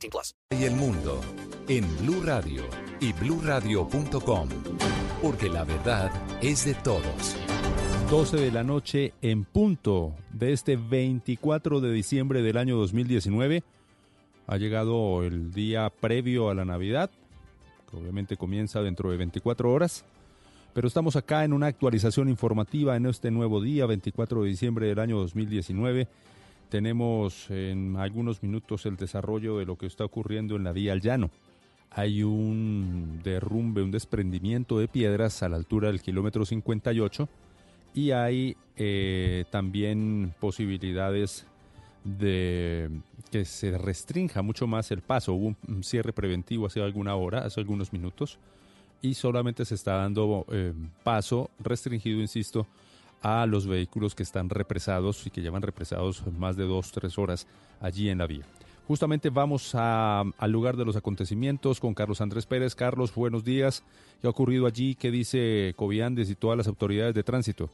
18 plus. Y el mundo en Blue Radio y BlueRadio.com. Porque la verdad es de todos. 12 de la noche en punto de este 24 de diciembre del año 2019. Ha llegado el día previo a la Navidad obviamente comienza dentro de 24 horas. Pero estamos acá en una actualización informativa en este nuevo día, 24 de diciembre del año 2019. Tenemos en algunos minutos el desarrollo de lo que está ocurriendo en la vía al llano. Hay un derrumbe, un desprendimiento de piedras a la altura del kilómetro 58 y hay eh, también posibilidades de que se restrinja mucho más el paso. Hubo un cierre preventivo hace alguna hora, hace algunos minutos, y solamente se está dando eh, paso restringido, insisto, a los vehículos que están represados y que llevan represados más de dos, tres horas allí en la vía. Justamente vamos al lugar de los acontecimientos con Carlos Andrés Pérez. Carlos, buenos días. ¿Qué ha ocurrido allí? ¿Qué dice Coviandes y todas las autoridades de tránsito?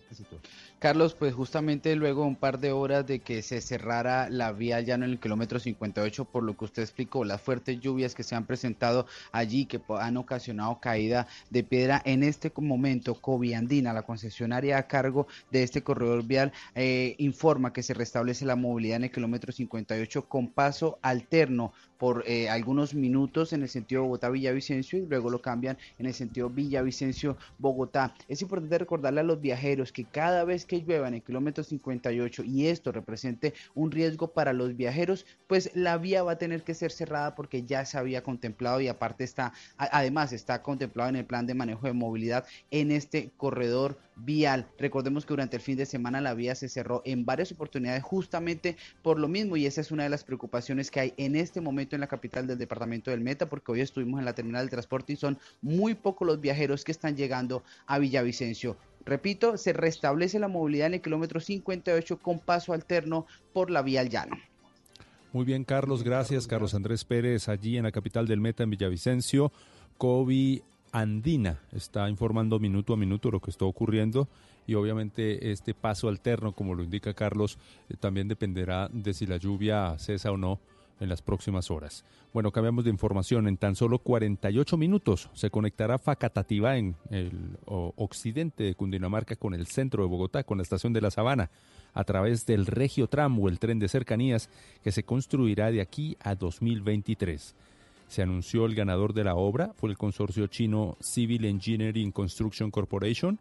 Carlos, pues justamente luego un par de horas de que se cerrara la vía llano en el kilómetro 58, por lo que usted explicó, las fuertes lluvias que se han presentado allí, que han ocasionado caída de piedra, en este momento Coviandina, la concesionaria a cargo de este corredor vial, eh, informa que se restablece la movilidad en el kilómetro 58 con paso alterno por eh, algunos minutos en el sentido Bogotá-Villavicencio y luego lo cambian en el sentido Villavicencio-Bogotá. Es importante recordarle a los viajeros que cada vez que llueva en el kilómetro 58 y esto represente un riesgo para los viajeros, pues la vía va a tener que ser cerrada porque ya se había contemplado y aparte está, además está contemplado en el plan de manejo de movilidad en este corredor vial. Recordemos que durante el fin de semana la vía se cerró en varias oportunidades justamente por lo mismo y esa es una de las preocupaciones que hay en este momento en la capital del departamento del Meta porque hoy estuvimos en la terminal de transporte y son muy pocos los viajeros que están llegando a Villavicencio. Repito, se restablece la movilidad en el kilómetro 58 con paso alterno por la vía al llano. Muy bien, Carlos, gracias. Carlos Andrés Pérez, allí en la capital del Meta, en Villavicencio. COVID Andina está informando minuto a minuto lo que está ocurriendo y obviamente este paso alterno, como lo indica Carlos, eh, también dependerá de si la lluvia cesa o no en las próximas horas. Bueno, cambiamos de información. En tan solo 48 minutos se conectará Facatativá en el occidente de Cundinamarca con el centro de Bogotá, con la estación de La Sabana, a través del Regio Tram o el tren de cercanías que se construirá de aquí a 2023 se anunció el ganador de la obra, fue el consorcio chino Civil Engineering Construction Corporation,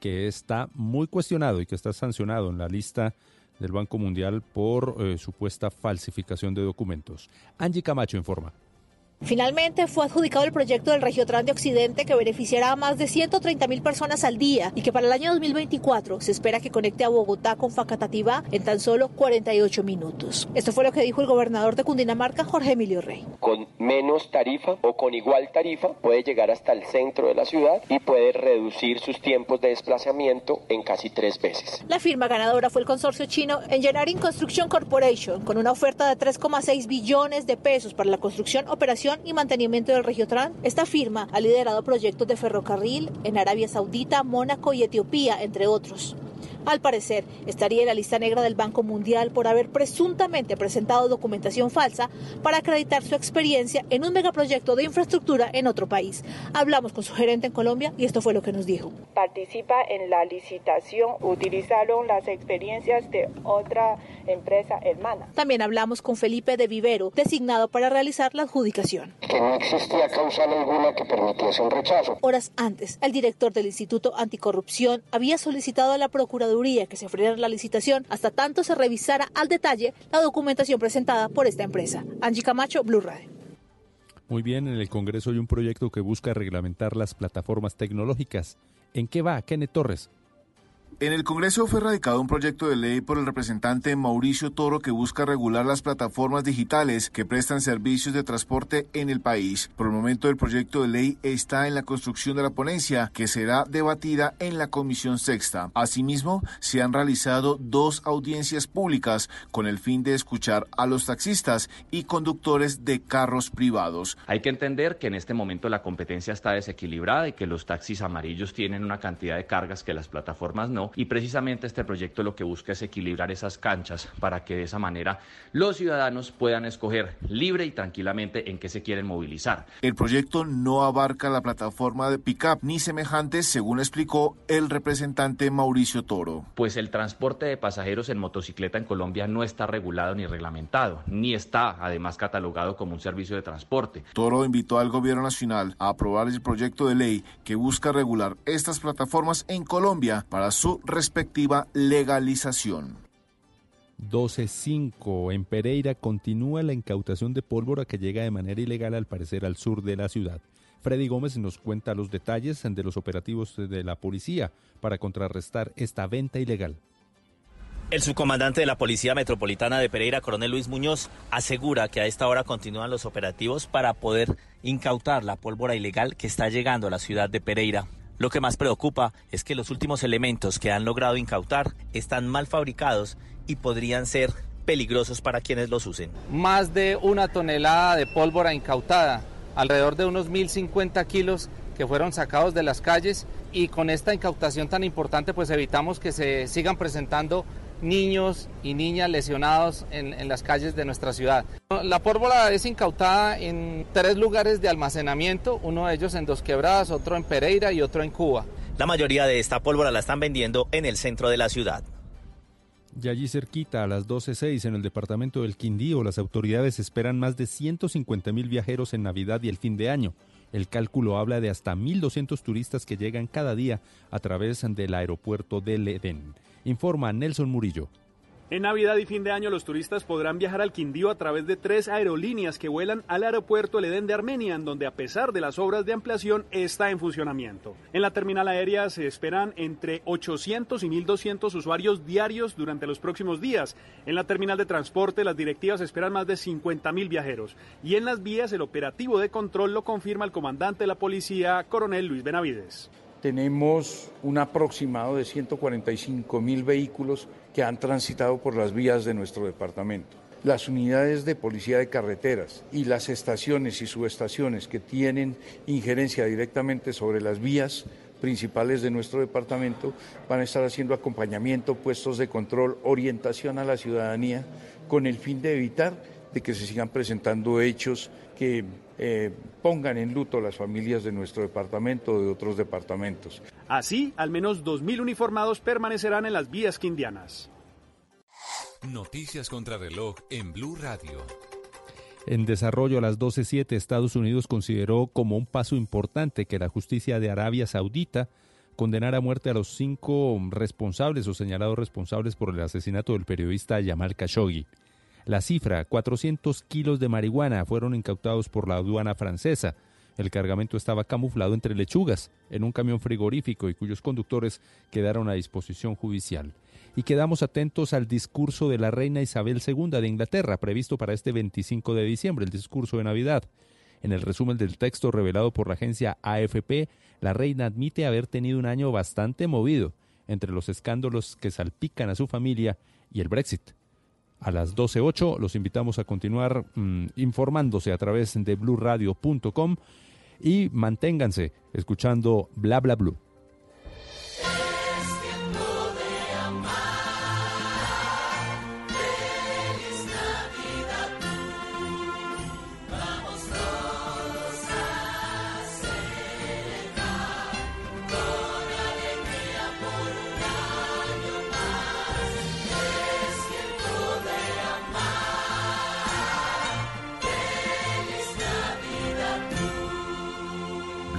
que está muy cuestionado y que está sancionado en la lista del Banco Mundial por eh, supuesta falsificación de documentos. Angie Camacho informa. Finalmente fue adjudicado el proyecto del Regiotran de Occidente que beneficiará a más de 130 mil personas al día y que para el año 2024 se espera que conecte a Bogotá con Facatativá en tan solo 48 minutos. Esto fue lo que dijo el gobernador de Cundinamarca, Jorge Emilio Rey. Con menos tarifa o con igual tarifa puede llegar hasta el centro de la ciudad y puede reducir sus tiempos de desplazamiento en casi tres veces. La firma ganadora fue el consorcio chino Engineering Construction Corporation con una oferta de 3,6 billones de pesos para la construcción, operación y mantenimiento del Regiotran. Esta firma ha liderado proyectos de ferrocarril en Arabia Saudita, Mónaco y Etiopía, entre otros. Al parecer, estaría en la lista negra del Banco Mundial por haber presuntamente presentado documentación falsa para acreditar su experiencia en un megaproyecto de infraestructura en otro país. Hablamos con su gerente en Colombia y esto fue lo que nos dijo. Participa en la licitación, utilizaron las experiencias de otra empresa hermana. También hablamos con Felipe de Vivero, designado para realizar la adjudicación. Que no existía causa alguna que permitiese un rechazo. Horas antes, el director del Instituto Anticorrupción había solicitado a la Procuraduría que se frenara la licitación hasta tanto se revisara al detalle la documentación presentada por esta empresa. Angie Camacho, Blue Radio. Muy bien, en el Congreso hay un proyecto que busca reglamentar las plataformas tecnológicas. ¿En qué va, Kenneth Torres? En el Congreso fue radicado un proyecto de ley por el representante Mauricio Toro que busca regular las plataformas digitales que prestan servicios de transporte en el país. Por el momento el proyecto de ley está en la construcción de la ponencia que será debatida en la Comisión Sexta. Asimismo, se han realizado dos audiencias públicas con el fin de escuchar a los taxistas y conductores de carros privados. Hay que entender que en este momento la competencia está desequilibrada y que los taxis amarillos tienen una cantidad de cargas que las plataformas no y precisamente este proyecto lo que busca es equilibrar esas canchas para que de esa manera los ciudadanos puedan escoger libre y tranquilamente en qué se quieren movilizar. El proyecto no abarca la plataforma de pickup ni semejantes, según explicó el representante Mauricio Toro. Pues el transporte de pasajeros en motocicleta en Colombia no está regulado ni reglamentado, ni está además catalogado como un servicio de transporte. Toro invitó al gobierno nacional a aprobar el proyecto de ley que busca regular estas plataformas en Colombia para su respectiva legalización. 12.5. En Pereira continúa la incautación de pólvora que llega de manera ilegal al parecer al sur de la ciudad. Freddy Gómez nos cuenta los detalles de los operativos de la policía para contrarrestar esta venta ilegal. El subcomandante de la Policía Metropolitana de Pereira, coronel Luis Muñoz, asegura que a esta hora continúan los operativos para poder incautar la pólvora ilegal que está llegando a la ciudad de Pereira. Lo que más preocupa es que los últimos elementos que han logrado incautar están mal fabricados y podrían ser peligrosos para quienes los usen. Más de una tonelada de pólvora incautada, alrededor de unos 1.050 kilos que fueron sacados de las calles y con esta incautación tan importante pues evitamos que se sigan presentando niños y niñas lesionados en, las calles de nuestra ciudad. La pólvora es incautada en tres lugares de almacenamiento, uno de ellos en Dos Quebradas, otro en Pereira y otro en Cuba. La mayoría de esta pólvora la están vendiendo en el centro de la ciudad. Y allí cerquita, a las 12.06, en el departamento del Quindío, las autoridades esperan más de 150 mil viajeros en Navidad y el fin de año. El cálculo habla de hasta 1.200 turistas que llegan cada día a través del aeropuerto del Edén. Informa Nelson Murillo. En Navidad y fin de año los turistas podrán viajar al Quindío a través de tres aerolíneas que vuelan al aeropuerto El Edén de Armenia, en donde a pesar de las obras de ampliación está en funcionamiento. En la terminal aérea se esperan entre 800 y 1200 usuarios diarios durante los próximos días. En la terminal de transporte las directivas esperan más de 50.000 viajeros. Y en las vías el operativo de control lo confirma el comandante de la policía, coronel Luis Benavides tenemos un aproximado de 145 mil vehículos que han transitado por las vías de nuestro departamento. Las unidades de policía de carreteras y las estaciones y subestaciones que tienen injerencia directamente sobre las vías principales de nuestro departamento van a estar haciendo acompañamiento, puestos de control, orientación a la ciudadanía con el fin de evitar de que se sigan presentando hechos que eh, pongan en luto las familias de nuestro departamento o de otros departamentos. Así, al menos 2.000 uniformados permanecerán en las vías quindianas. Noticias contra reloj en Blue Radio. En desarrollo a las 12.07, Estados Unidos consideró como un paso importante que la justicia de Arabia Saudita condenara a muerte a los cinco responsables o señalados responsables por el asesinato del periodista Yamal Khashoggi. La cifra, 400 kilos de marihuana, fueron incautados por la aduana francesa. El cargamento estaba camuflado entre lechugas en un camión frigorífico y cuyos conductores quedaron a disposición judicial. Y quedamos atentos al discurso de la reina Isabel II de Inglaterra, previsto para este 25 de diciembre, el discurso de Navidad. En el resumen del texto revelado por la agencia AFP, la reina admite haber tenido un año bastante movido entre los escándalos que salpican a su familia y el Brexit a las 12.08. Los invitamos a continuar mm, informándose a través de bluradio.com y manténganse escuchando Bla Bla Blue.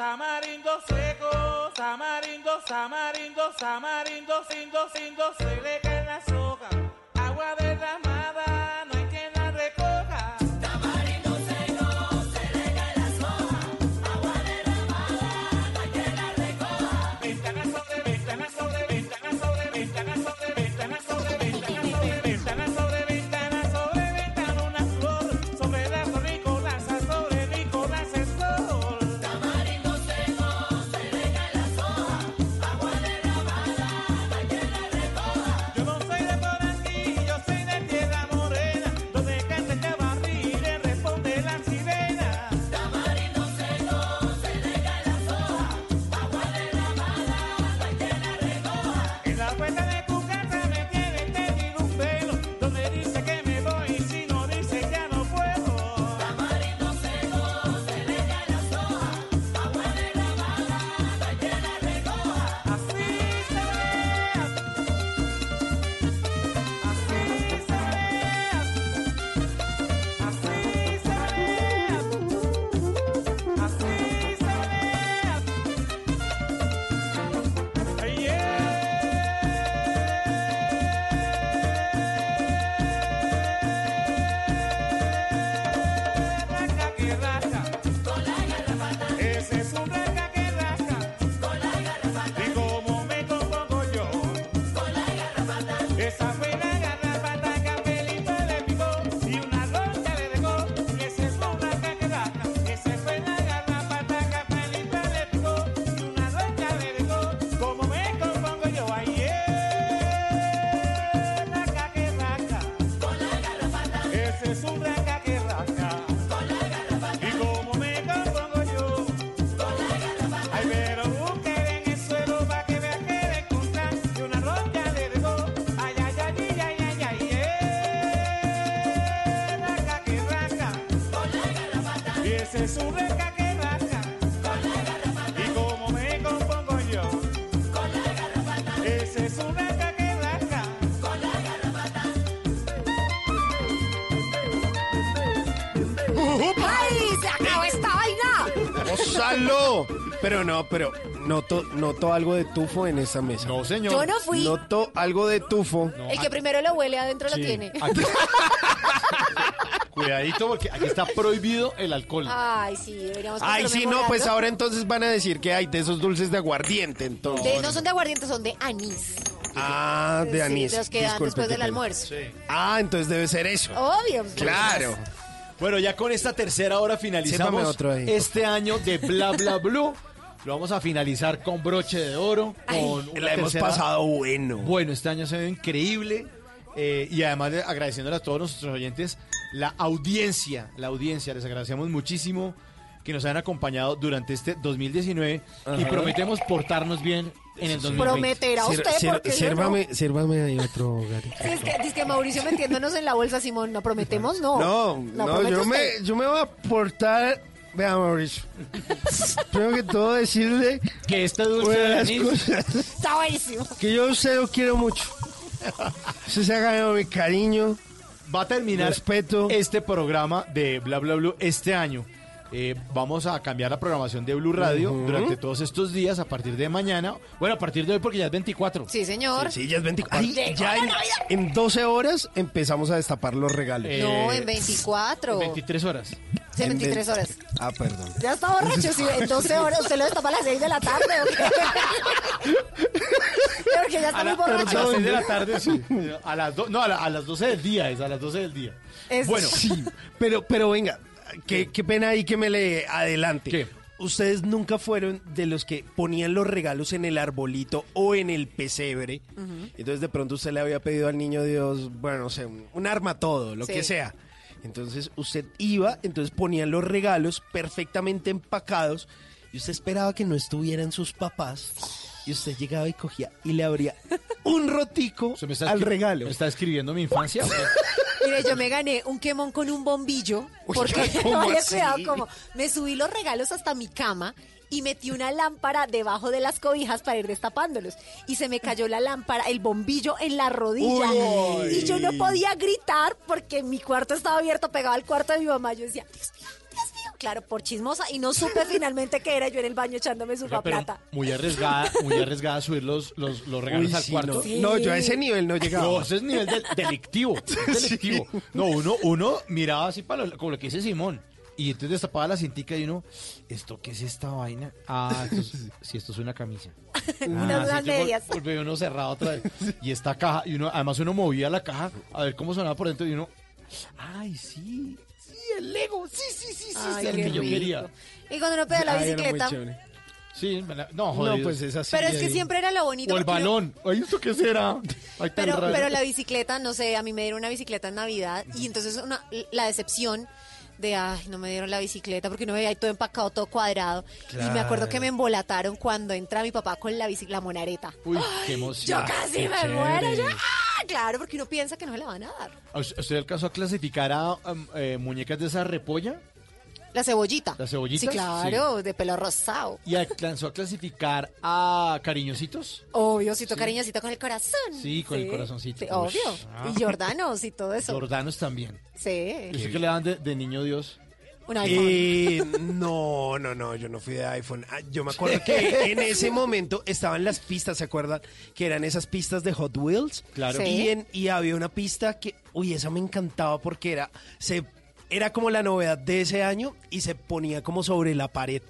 Tamarindo seco, tamarindo, tamarindo, tamarindo, sindo, sindo, se le cae la soga. Agua derramada, Pero no, pero noto, noto algo de tufo en esa mesa. No, señor. Yo no fui. Noto algo de tufo. El que primero lo huele adentro lo tiene. Cuidadito porque aquí está prohibido el alcohol. Ay, sí, deberíamos Ay, sí, no, pues ahora entonces van a decir que hay de esos dulces de aguardiente, entonces. De- no son de aguardiente, son de anís. Ah, de Sí, anís. los que dan después del almuerzo. Ah, entonces debe ser eso. Obvio. Claro. Bueno, ya con esta tercera hora finalizamos otro ahí. este año de Bla Bla Blue. Lo vamos a finalizar con broche de oro. Con una la hemos tercera- pasado bueno. Bueno, este año se ve increíble. eh, y además de agradeciéndole a todos nuestros oyentes la audiencia, la audiencia, les agradecemos muchísimo que nos hayan acompañado durante este 2019 y Ajá. prometemos portarnos bien en el 2020. Prometerá usted, porque yo sírvame, sírvame ahí otro, Gary. Sí, es que, dice que Mauricio metiéndonos en la bolsa, Simón, ¿no prometemos? No. No, ¿Lo no, yo usted? me, yo me voy a portar. Vea, Mauricio. Primero que todo, decirle que este dulce de anís- cosas Está buenísimo. que yo a usted lo quiero mucho. Usted se ha ganado mi cariño. Va a terminar Respeto. este programa de Bla Bla Blue este año. Eh, vamos a cambiar la programación de Blue Radio Ujú. durante todos estos días a partir de mañana. Bueno, a partir de hoy porque ya es 24. Sí, señor. Sí, ya es 24. Ay, ya en, en 12 horas empezamos a destapar los regalos. No, en 24. 23 horas. Sí, 23 horas. Ah, perdón. Ya está borracho, sí, en 12 horas. ¿Usted lo destapa a las 6 de la tarde o qué? Porque ya está A, muy la- a borracho. las 6 de la tarde, sí. A las, do- no, a, la- a las 12 del día, es a las 12 del día. Es- Bueno, Sí, pero, pero venga, qué, qué pena ahí que me le adelante. Ustedes nunca fueron de los que ponían los regalos en el arbolito o en el pesebre. Entonces de pronto usted le había pedido al niño Dios, bueno, no sé, un, un arma todo, lo Sí. que sea. Entonces usted iba, entonces ponían los regalos perfectamente empacados y usted esperaba que no estuvieran sus papás. Y usted llegaba y cogía y le abría un rotico ¿Me está al regalo. ¿Me está escribiendo mi infancia? Mire, yo me gané un quemón con un bombillo. Porque, ¿cómo vale, así? cuidado, como me subí los regalos hasta mi cama y metí una lámpara debajo de las cobijas para ir destapándolos. Y se me cayó la lámpara, el bombillo en la rodilla. Uy. Y yo no podía gritar porque mi cuarto estaba abierto, pegado al cuarto de mi mamá. Yo decía, Dios mío. Claro, por chismosa. Y no supe finalmente que era yo en el baño echándome su Oiga, pero plata. muy arriesgada, muy arriesgada subir los, los, los regalos Uy, al sí, cuarto. no. Sí. No, yo a ese nivel no llegaba. No, ese es nivel de- delictivo. es delictivo. No, uno, uno miraba así para lo, como lo que dice Simón. Y entonces destapaba la cintica y uno, ¿esto qué es esta vaina? Ah, esto es- sí, esto es una camisa. Unas Ah, sí, que vol- medias. Volvió uno cerrado otra vez. Y esta caja, y uno, además uno movía la caja a ver cómo sonaba por dentro y uno, ay, sí, sí, el Lego, sí, sí, sí, sí, Ay, sí, el que yo rico. quería. Y cuando uno pega la Ay, muy bicicleta. Sí, la- no, jodido. pues es así. Pero es que siempre era lo bonito. O el balón. Ay, ¿esto qué será? Ay, Pero, pero la bicicleta, no sé, a mí me dieron una bicicleta en Navidad y entonces una, la decepción de, ay, no me dieron la bicicleta porque no veía ahí todo empacado, todo cuadrado. Y me acuerdo que me embolataron cuando entra mi papá con la bicicleta, la monareta. Uy, qué emoción. Yo casi Qué me muero. Yo, ah, claro, porque uno piensa que no se la van a dar. ¿A ¿Usted usted alcanzó a clasificar a um, eh, muñecas de esa repolla? La cebollita. ¿Las cebollitas? Sí, claro, de pelo rosado. ¿Y alcanzó a clasificar a cariñositos? Obvio, si tu cariñosito con el corazón. Sí, con el corazoncito. Obvio. Ah. Y Jordanos y todo eso. Jordanos también. Sí. ¿Y usted qué le dan de, de niño Dios? Un iPhone. Eh, no, no, no, yo no fui de iPhone. Ah, Yo me acuerdo que en ese momento estaban las pistas, ¿se acuerdan? Que eran esas pistas de Hot Wheels. Claro. Sí. Y, en- y había una pista que, uy, esa me encantaba porque era, se, era como la novedad de ese año y se ponía como sobre la pared.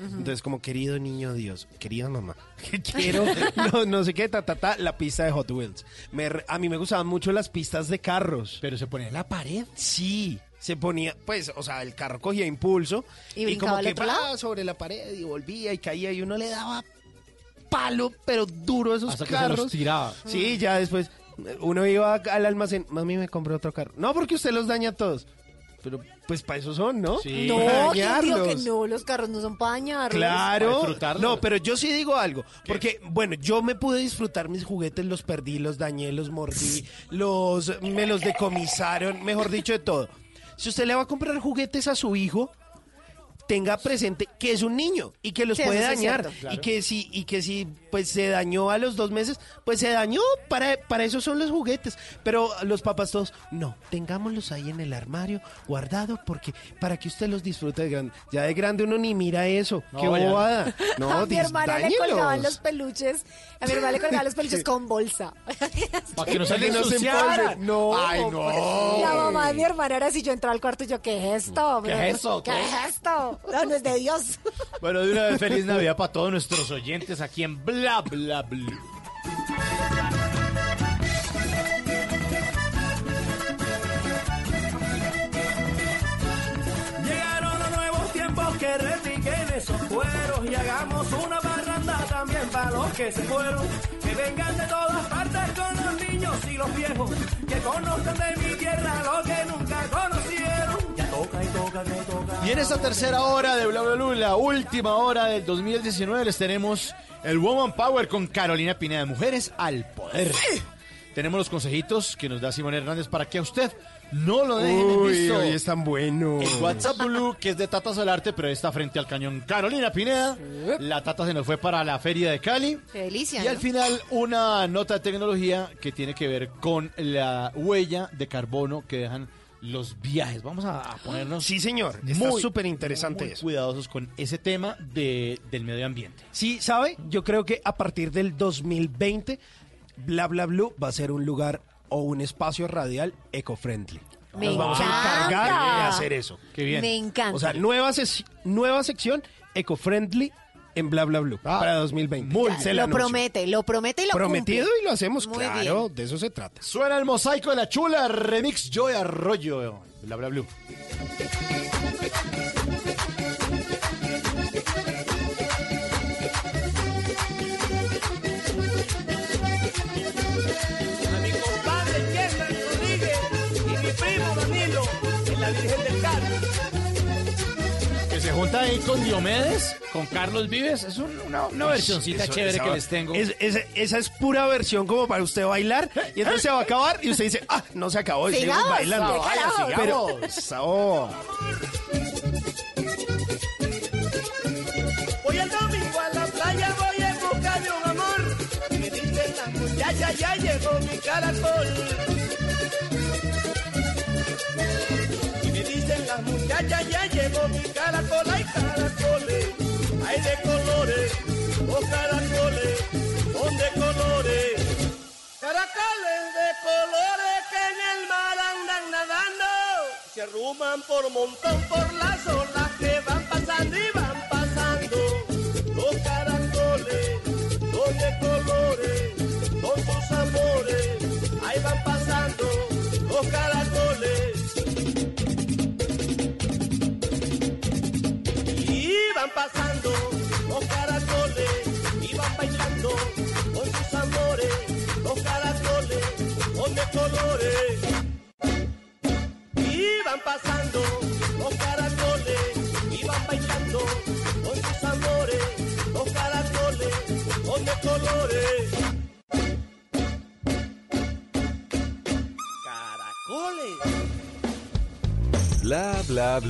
Entonces, como querido niño Dios, querida mamá, quiero, no, no sé qué, ta, ta, ta, la pista de Hot Wheels. Me a mí me gustaban mucho las pistas de carros. ¿Pero se ponía en la pared? Sí, se ponía, pues, o sea, el carro cogía impulso ¿Y como que? ¡plah! sobre la pared y volvía y caía y uno le daba palo, pero duro a esos Hasta que se los carros. tiraba. Sí, ya después uno iba al almacén, mami me compré otro carro. No, porque usted los daña a todos. Pero pues para eso son, ¿no? Sí. No, Para ¿quién dijo que no? Los carros no son para dañarlos. Para Claro. disfrutarlos. No, pero yo sí digo algo. Porque, bueno, yo me pude disfrutar mis juguetes, los perdí, los dañé, los mordí, los me los decomisaron, mejor dicho, de todo. Si usted le va a comprar juguetes a su hijo, tenga presente que es un niño y que los Sí, puede dañar. cierto. Y que si, y que si pues se dañó a los dos meses, pues se dañó. Para, para eso son los juguetes. Pero los papás todos, no, tengámoslos ahí en el armario, guardados, porque para que usted los disfrute de grande. Ya de grande uno ni mira eso. No, Qué bobada. No, a mi hermana le colgaban los peluches. A mi hermana le colgaban los peluches con bolsa. Para que no se ensuciaran. No, Ay, no. La mamá de mi hermana era así, yo entraba al cuarto y yo, ¿qué es esto? ¿Qué es eso? ¿Qué ¿Qué? es esto? No, no es de Dios. Bueno, de una vez feliz Navidad para todos nuestros oyentes aquí en Bla Bla Blue. Llegaron los nuevos tiempos que repiquen esos cueros y hagamos una barranda también para los que se fueron. Que vengan de todas partes con los niños y los viejos, que conozcan de mi tierra lo que nunca conocieron. Y en esta tercera hora de Bla Bla Blue, la última hora del 2019, les tenemos el Woman Power con Carolina Pineda, Mujeres al Poder. Tenemos los consejitos que nos da Simón Hernández para que a usted no lo dejen en Uy, visto. hoy es tan bueno. El WhatsApp Blue, que es de Tata Solarte, pero está frente al cañón Carolina Pineda. La Tata se nos fue para la Feria de Cali. Qué delicia, Y al ¿no? final, una nota de tecnología que tiene que ver con la huella de carbono que dejan los viajes. Vamos a a ponernos. Sí, señor. Está súper interesante muy eso. cuidadosos con ese tema de, del medio ambiente. Sí, ¿sabe? Yo creo que a partir del 2020, Bla Bla Blue va a ser un lugar o un espacio radial eco-friendly. Me Nos vamos a encargar de hacer eso. Qué bien. Me encanta. O sea, nueva, ses- nueva sección eco-friendly en Bla Bla Blue para 2020. Muy Se lo anuncio. promete, lo promete y lo Prometido cumple. y lo hacemos, Muy claro, bien. de eso se trata. Suena el mosaico de la chula, remix Joy Arroyo. Bla bla blue. Junta ahí con Diomedes, con Carlos Vives. Es un- una, una versioncita Eso- chévere esa que les tengo. es- es- esa es pura versión como para usted bailar y entonces se va a acabar y usted dice, ah, no se acabó y Sigamos, bailando. ¿qué Vaya, sigamos. Eso. Voy el domingo a la playa, voy en busca de un amor. Me dicen las muchachas, ya llegó mi caracol. Las muchachas, ya llegó mi caracol. Hay caracoles, hay de colores, oh caracoles, son de colores. Caracoles de colores que en el mar andan nadando. Se arruman por montón por las olas que van pasando y van pasando. Los caracoles son de colores, son sus amores. Ahí van pasando los caracoles.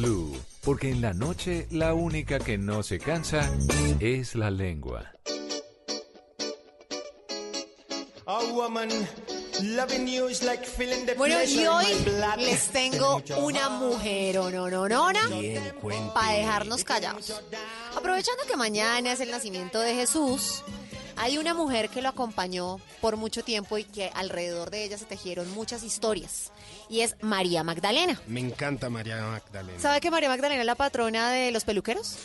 Blue. Porque en la noche la única que no se cansa es la lengua. Bueno, y hoy les tengo una mujer o no, no, no, para dejarnos callados. Aprovechando que mañana es el nacimiento de Jesús, hay una mujer que lo acompañó por mucho tiempo y que alrededor de ella se tejieron muchas historias. Y es María Magdalena. Me encanta María Magdalena. ¿Sabe que María Magdalena es la patrona de los peluqueros?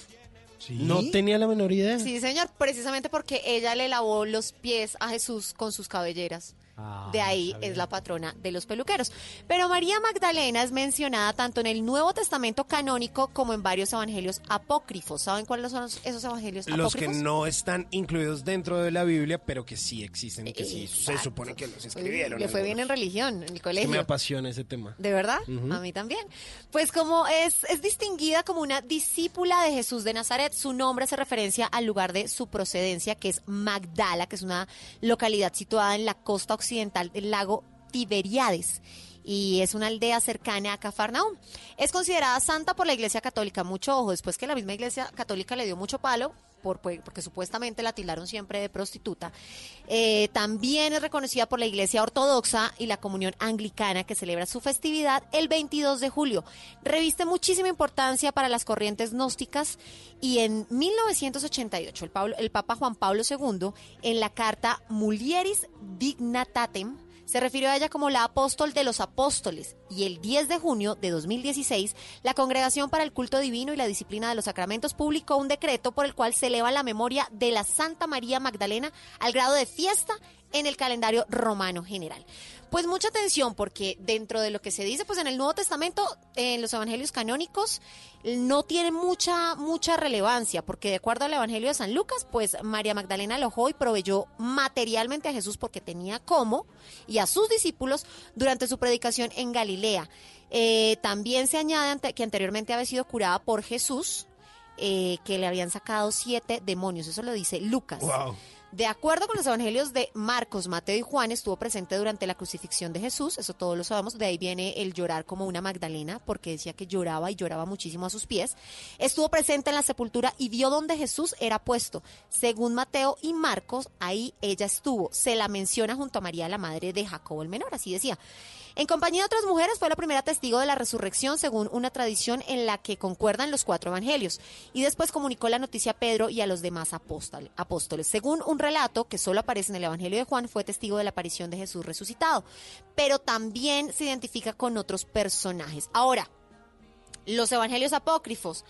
No tenía la menor idea. Sí, señor, precisamente porque ella le lavó los pies a Jesús con sus cabelleras. Ah, De ahí es la patrona de los peluqueros. Pero María Magdalena es mencionada tanto en el Nuevo Testamento canónico como en varios evangelios apócrifos. ¿Saben cuáles son los- esos evangelios Los que apócrifos? no están incluidos dentro de la Biblia, pero que sí existen y que sí se supone que los escribieron. Le fue bien en religión, en el Es que colegio. me apasiona ese tema. ¿De verdad? A mí también. Pues como es, es distinguida como una discípula de Jesús de Nazaret, su nombre hace referencia al lugar de su procedencia, que es Magdala, que es una localidad situada en la costa occidental del lago Tiberiades. Y es una aldea cercana a Cafarnaúm. Es considerada santa por la Iglesia Católica. Mucho ojo, después que la misma Iglesia Católica le dio mucho palo, pues, porque supuestamente la tildaron siempre de prostituta. Eh, también es reconocida por la Iglesia Ortodoxa y la Comunión Anglicana, que celebra su festividad el 22 de julio. Reviste muchísima importancia para las corrientes gnósticas y en 1988 el, Pablo- el Papa Juan Pablo II, en la carta Mulieris Dignatatem, se refirió a ella como la apóstol de los apóstoles y el 10 de junio de 2016 la Congregación para el Culto Divino y la Disciplina de los Sacramentos publicó un decreto por el cual se eleva la memoria de la Santa María Magdalena al grado de fiesta en el calendario romano general. Pues mucha atención porque dentro de lo que se dice pues en el Nuevo Testamento, en los evangelios canónicos, no tiene mucha, mucha relevancia, porque de acuerdo al Evangelio de San Lucas, pues María Magdalena alojó y proveyó materialmente a Jesús porque tenía cómo, y a sus discípulos durante su predicación en Galilea. Eh, también se añade que anteriormente había sido curada por Jesús, eh, que le habían sacado siete demonios, eso lo dice Lucas. De acuerdo con los evangelios de Marcos, Mateo y Juan, estuvo presente durante la crucifixión de Jesús, eso todos lo sabemos, de ahí viene el llorar como una Magdalena, porque decía que lloraba y lloraba muchísimo a sus pies. Estuvo presente en la sepultura y vio donde Jesús era puesto. Según Mateo y Marcos, ahí ella estuvo. Se la menciona junto a María, la madre de Jacobo el Menor, así decía. En compañía de otras mujeres fue la primera testigo de la resurrección según una tradición en la que concuerdan los cuatro evangelios y después comunicó la noticia a Pedro y a los demás apóstol- apóstoles. Según un relato que solo aparece en el evangelio de Juan, fue testigo de la aparición de Jesús resucitado, pero también se identifica con otros personajes. Ahora, los evangelios apócrifos,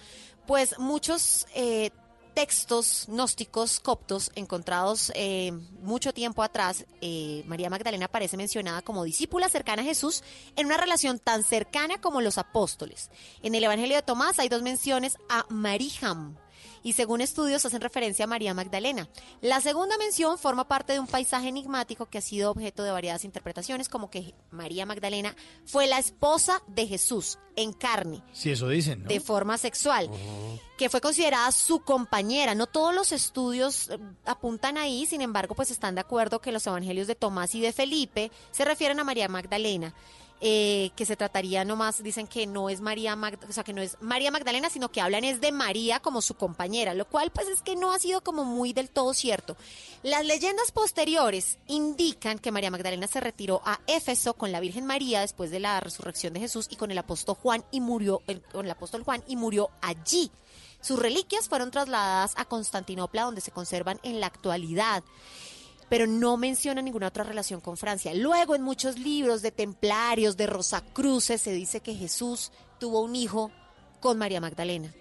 pues muchos eh, textos gnósticos coptos encontrados eh, mucho tiempo atrás, eh, María Magdalena aparece mencionada como discípula cercana a Jesús en una relación tan cercana como los apóstoles. En el Evangelio de Tomás hay dos menciones a Marijam y según estudios hacen referencia a María Magdalena. La segunda mención forma parte de un paisaje enigmático que ha sido objeto de variadas interpretaciones, como que María Magdalena fue la esposa de Jesús en carne Sí, eso dicen, ¿no? de forma sexual, que fue considerada su compañera. No todos los estudios eh, apuntan ahí, sin embargo, pues están de acuerdo que los evangelios de Tomás y de Felipe se refieren a María Magdalena. Eh, que se trataría nomás, dicen que no es María Magd- o sea, que no es María Magdalena, sino que hablan es de María como su compañera, lo cual pues es que no ha sido como muy del todo cierto. Las leyendas posteriores indican que María Magdalena se retiró a Éfeso con la Virgen María después de la resurrección de Jesús y con el apóstol Juan y murió con el apóstol Juan y murió allí. Sus reliquias fueron trasladadas a Constantinopla donde se conservan en la actualidad pero no menciona ninguna otra relación con Francia. Luego, en muchos libros de templarios, de Rosacruces, se dice que Jesús tuvo un hijo con María Magdalena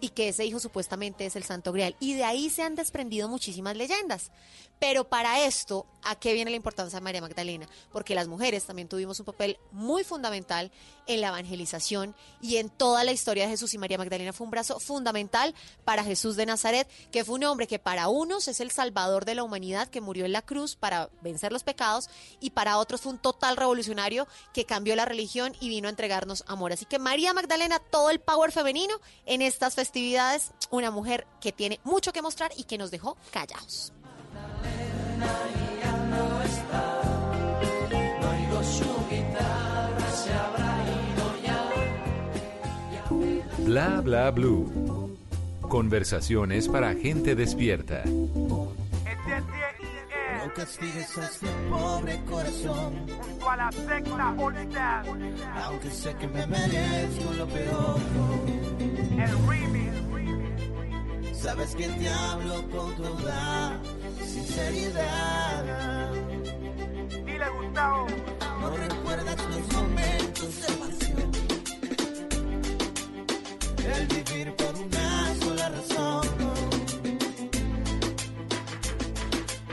y que ese hijo supuestamente es el Santo Grial. Y de ahí se han desprendido muchísimas leyendas. Pero para esto, ¿a qué viene la importancia de María Magdalena? Porque las mujeres también tuvimos un papel muy fundamental en la evangelización y en toda la historia de Jesús. Y María Magdalena fue un brazo fundamental para Jesús de Nazaret, que fue un hombre que para unos es el salvador de la humanidad, que murió en la cruz para vencer los pecados, y para otros fue un total revolucionario que cambió la religión y vino a entregarnos amor. Así que María Magdalena, todo el power femenino en estas festividades, una mujer que tiene mucho que mostrar y que nos dejó callados. Bla bla blue. Conversaciones para gente despierta. No castigues a este pobre corazón junto a la secta All-Star. Aunque sé que me merezco lo peor. Sabes que te hablo con toda sinceridad. Dile Gustavo. No recuerdas los momentos de pasión. El vivir por una sola razón.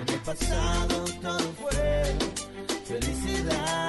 En el pasado todo fue felicidad.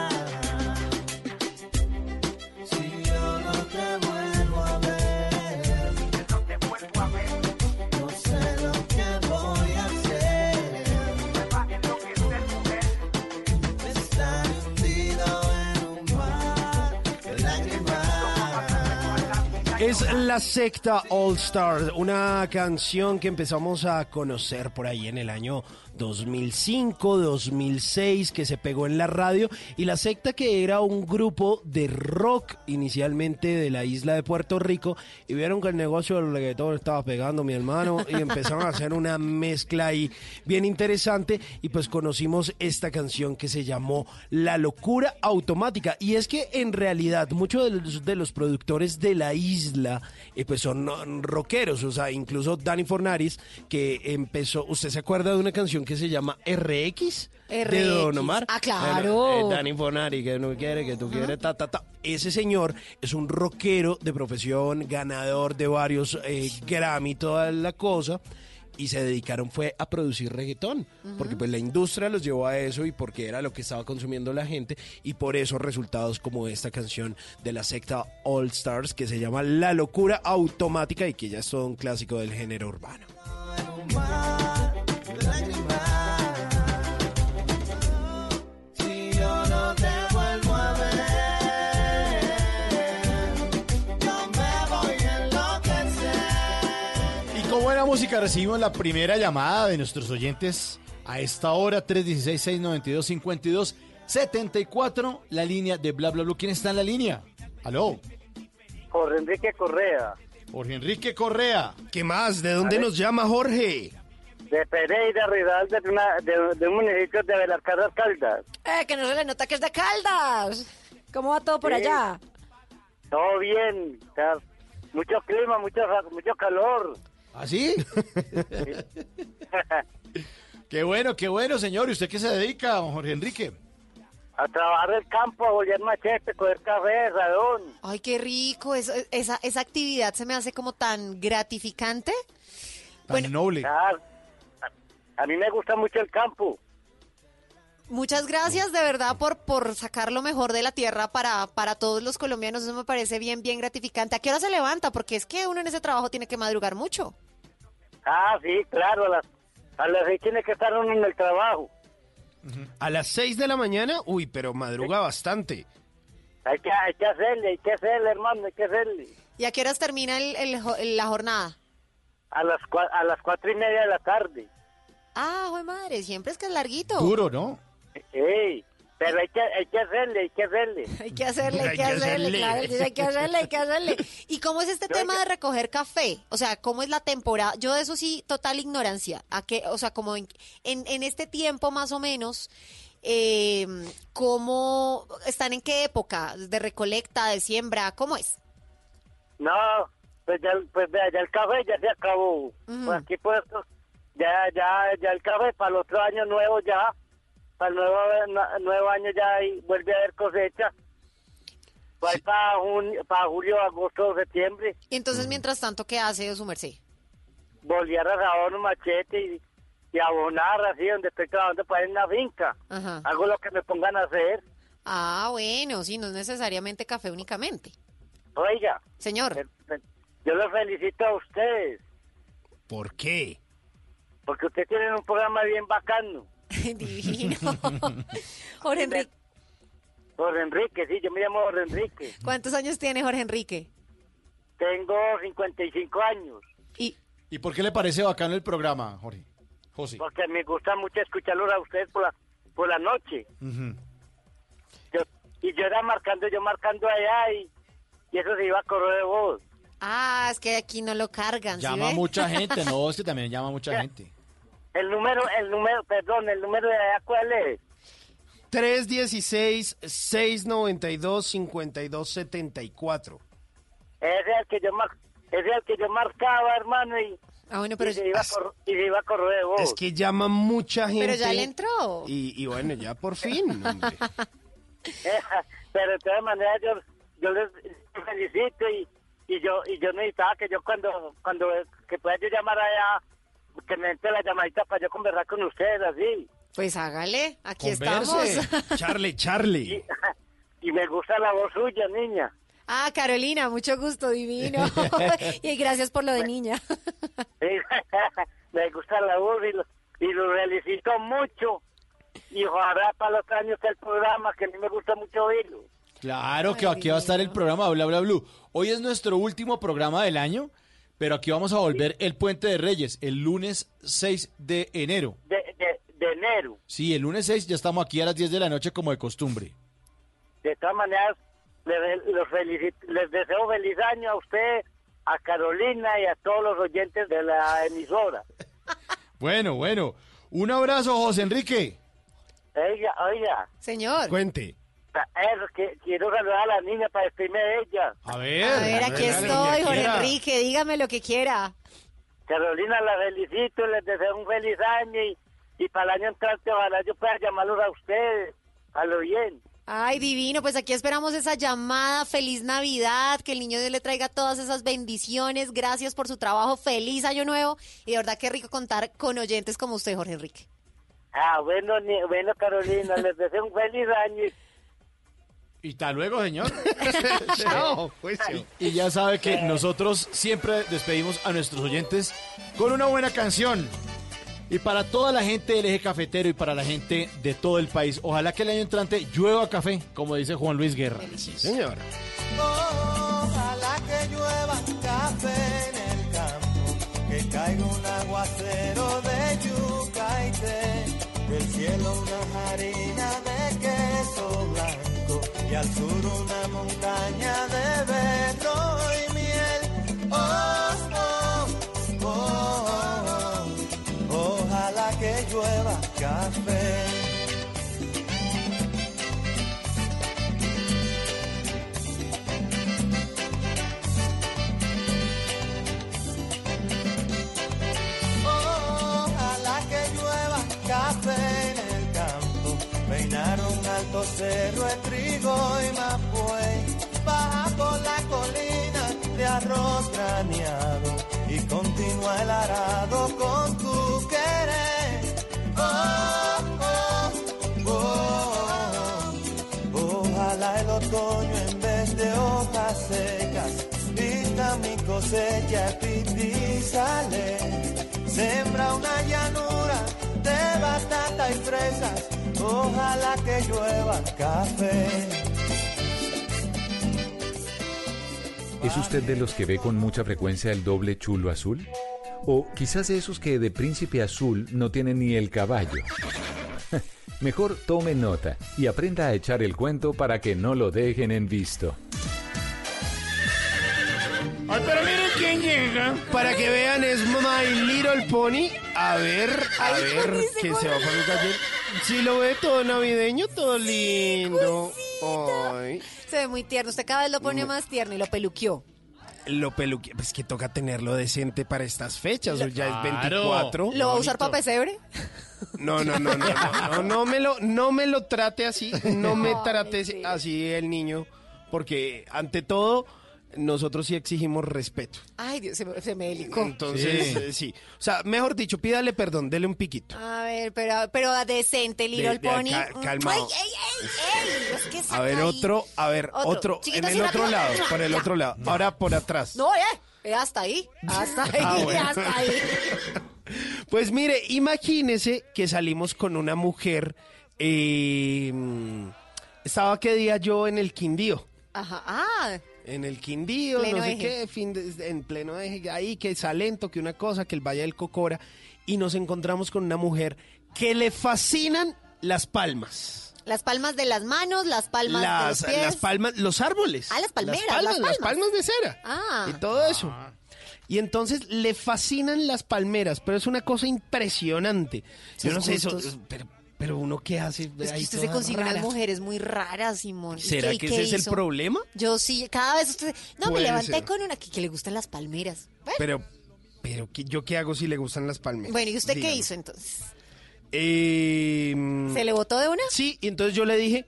La secta All Stars, una canción que empezamos a conocer por ahí en el año 2005, 2006, que se pegó en la radio. Y la secta que era un grupo de rock inicialmente de la isla de Puerto Rico. Y vieron que el negocio del reggaetón estaba pegando, mi hermano. Y empezaron a hacer una mezcla ahí bien interesante. Y pues conocimos esta canción que se llamó La Locura Automática. Y es que en realidad muchos de los, de los productores de la isla eh, pues son rockeros. O sea, incluso Danny Fornaris, que empezó, ¿usted se acuerda de una canción que se llama RX? De. Don Omar. Ah, claro. Bueno, eh, Danny Fornari, que no quiere, que tú quieres, ta, ta, ta. Ese señor es un rockero de profesión, ganador de varios eh, Grammy, toda la cosa. Y se dedicaron fue a producir reggaetón, porque pues la industria los llevó a eso y porque era lo que estaba consumiendo la gente y por eso resultados como esta canción de la secta All Stars que se llama La Locura Automática y que ya es todo un clásico del género urbano. Música recibimos la primera llamada de nuestros oyentes a esta hora, 316-692-5274, la línea de Bla Bla Blue. ¿Quién está en la línea? Aló. Jorge Enrique Correa, Jorge Enrique Correa. ¿Qué más? ¿De dónde nos llama Jorge? de Pereira, Ridal, de, una, de, de un municipio de Belarcadas Caldas. Eh, que no se le nota que es de Caldas. ¿Cómo va todo por Sí. allá? Todo bien, o sea, mucho clima, mucho, mucho calor. ¿Ah, sí? qué bueno, qué bueno, señor. ¿Y usted qué se dedica, don Jorge Enrique? A trabajar el campo, a bolear machete, coger café, radón. Ay, qué rico. Eso- esa, esa actividad se me hace como tan gratificante. Tan noble. Ah, a, a mí me gusta mucho el campo. Muchas gracias de verdad por, por sacar lo mejor de la tierra para, para todos los colombianos. Eso me parece bien, bien gratificante. ¿A qué hora se levanta? Porque es que uno en ese trabajo tiene que madrugar mucho. Ah, sí, claro, a las, a las seis tiene que estar uno en el trabajo. A las 6 de la mañana, uy, pero madruga bastante. Hay que, hay que hacerle, hay que hacerle, hermano, hay que hacerle. ¿Y a qué horas termina el- el la jornada? A las, cua- a las cuatro y media de la tarde. Ah, joder madre, siempre es que es larguito. Duro, ¿no? Ey, pero hay que, hay que hacerle, hay que hacerle. Hay que hacerle, hay que hacerle, claro, hay que hacerle, hay que hacerle. ¿Y cómo es este tema de recoger café? O sea, ¿cómo es la temporada? Yo de eso sí, total ignorancia. ¿A qué? O sea, como en, en, en este tiempo más o menos, eh, ¿cómo están en qué época? ¿De recolecta, de siembra? ¿Cómo es? No, pues ya, pues ya el café ya se acabó. Por aquí puestos, ya, ya, ya el café para el otro año nuevo ya, para el nuevo, nuevo año ya ahí vuelve a haber cosecha. Va para, junio, para julio, agosto, septiembre, Y entonces, mientras tanto, ¿qué hace su merced? volver a rabar un machete y, y abonar así donde estoy trabajando para ir en la finca. Ajá. Hago lo que me pongan a hacer. Ah, bueno, sí, no es necesariamente café únicamente. Oiga, Señor. yo los felicito a ustedes, ¿Por qué? porque ustedes tienen un programa bien bacano. Divino. Jorge Enrique. Jorge Enrique, sí, yo me llamo Jorge Enrique. ¿Cuántos años tiene Jorge Enrique? Tengo 55 años, ¿Y por qué le parece bacano el programa, Jorge? José. porque me gusta mucho escucharlos a ustedes por la, por la noche. Yo, y yo era marcando, yo marcando allá y, y eso se iba a correr de voz. Ah, es que aquí no lo cargan, ¿sí Llama mucha gente, no, es que también llama mucha gente. El número, el número, perdón, el número de allá, ¿cuál es? 316-692-5274. Ese es el que yo, mar, ese es el que yo marcaba, hermano, y, ah, bueno, y, se iba a cor- y se iba a correr de voz. Es que llama mucha gente. Pero ya le entró. Y, y bueno, ya por fin. hombre. Pero de todas maneras yo, yo les felicito y, y yo y yo necesitaba que yo cuando cuando que pueda yo llamar allá que me entre la llamadita para yo conversar con ustedes así Pues hágale, aquí Converse. estamos. Charlie, Charlie. y me gusta la voz suya niña Ah, Carolina, mucho gusto, divino. y gracias por lo de niña. Me gusta la voz y lo, y lo felicito mucho y ojalá para los años el programa que a mí me gusta mucho oírlo Claro que aquí va a estar el programa Bla Bla Blue. Hoy es nuestro último programa del año, pero aquí vamos a volver el Puente de Reyes, el lunes 6 de enero. de, de, de enero Sí, el lunes 6 ya estamos aquí a las 10 de la noche como de costumbre. De todas maneras, le- los felicito- les deseo feliz año a usted, a Carolina y a todos los oyentes de la emisora. Bueno, bueno. Un abrazo, José Enrique. Oiga, oiga, Señor. Cuente. Eso, que, quiero saludar a la niña para despedirme de ella. A ver. A ver, aquí estoy, Jorge Enrique, dígame lo que quiera. Carolina, la felicito, les deseo un feliz año y, y para el año entrante ojalá yo pueda llamarlos a ustedes, a lo bien. Ay, divino, pues aquí esperamos esa llamada. Feliz Navidad, que el niño Dios le traiga todas esas bendiciones. Gracias por su trabajo. Feliz año nuevo. Y de verdad que rico contar con oyentes como usted, Jorge Enrique. Ah, bueno, ni- bueno Carolina, les deseo un feliz año y hasta luego, señor. Chao. Y ya sabe que nosotros siempre despedimos a nuestros oyentes con una buena canción. Y para toda la gente del eje cafetero y para la gente de todo el país, ojalá que el año entrante llueva café, como dice Juan Luis Guerra. Señor. Ojalá que llueva café en el campo, que caiga un aguacero de yuca y té, del cielo una harina de queso blanco y al sur una montaña de berro y miel. Oh, oh, oh, oh, ojalá que llueva café. Cerro de trigo y mapuey, baja por la colina de arroz graneado y continúa el arado con tu querer. Oh, oh, oh, ojalá el otoño en vez de hojas secas y Esta mi cosecha y sale. Sembra una llanura de batata y fresas. Ojalá que llueva café. ¿Es usted de los que ve con mucha frecuencia el doble chulo azul? O quizás de esos que de príncipe azul no tienen ni el caballo. Mejor tome nota y aprenda a echar el cuento para que no lo dejen en visto. Ay, pero miren quién llega. Para que vean, es My Little Pony. A ver, a ver, que se va con un Si lo ve todo navideño, todo lindo. Ay, Se ve muy tierno. Usted cada vez lo pone más tierno y lo peluqueó. lo peluque. Pues que toca tenerlo decente para estas fechas. Lo- ya es Claro. 24. ¿Lo va a usar para pesebre? No, no, no, no, no, no, no me lo, no me lo trate así, no me trate así el niño, porque ante todo nosotros sí exigimos respeto. Ay, Dios, se me, se me delicó. Entonces, Sí. eh, sí. O sea, mejor dicho, pídale perdón, dele un piquito. A ver, pero, pero decente, Little De- de Pony. ca- calmado. Ay, ey, ey, ey. Es que A ver, ahí. otro, a ver, Otro. otro, Chiquito, en el otro lado, por el Ya. otro lado. Ahora por atrás. No, eh. eh, Hasta ahí. Hasta ahí. Ah, bueno. Hasta ahí. Pues mire, imagínese que salimos con una mujer. eh, estaba qué día yo en el Quindío. Ajá. Ah, En el Quindío, Pleno no sé eje. qué, fin de- en pleno eje, ahí que Salento, que una cosa, que el Valle del Cocora, y nos encontramos con una mujer que le fascinan las palmas. las palmas de las manos, las palmas de Las, los pies. las palmas, los árboles. Ah, las palmeras, Las palmas, las las palmas. de cera. Ah. Y todo eso. Y entonces le fascinan las palmeras, pero es una cosa impresionante. Yo no sé eso, pero, pero uno qué hace. Es que usted se consigue rara? unas mujeres muy raras, Simón. ¿Y ¿Será qué- que qué ese es el problema? Yo sí, cada vez usted... No, me levanté ser. con una que, que le gustan las palmeras. Bueno, Pero, pero ¿qué- ¿yo qué hago si le gustan las palmeras? bueno, ¿y usted qué hizo entonces? Eh, ¿Se le botó de una? Sí, y entonces yo le dije,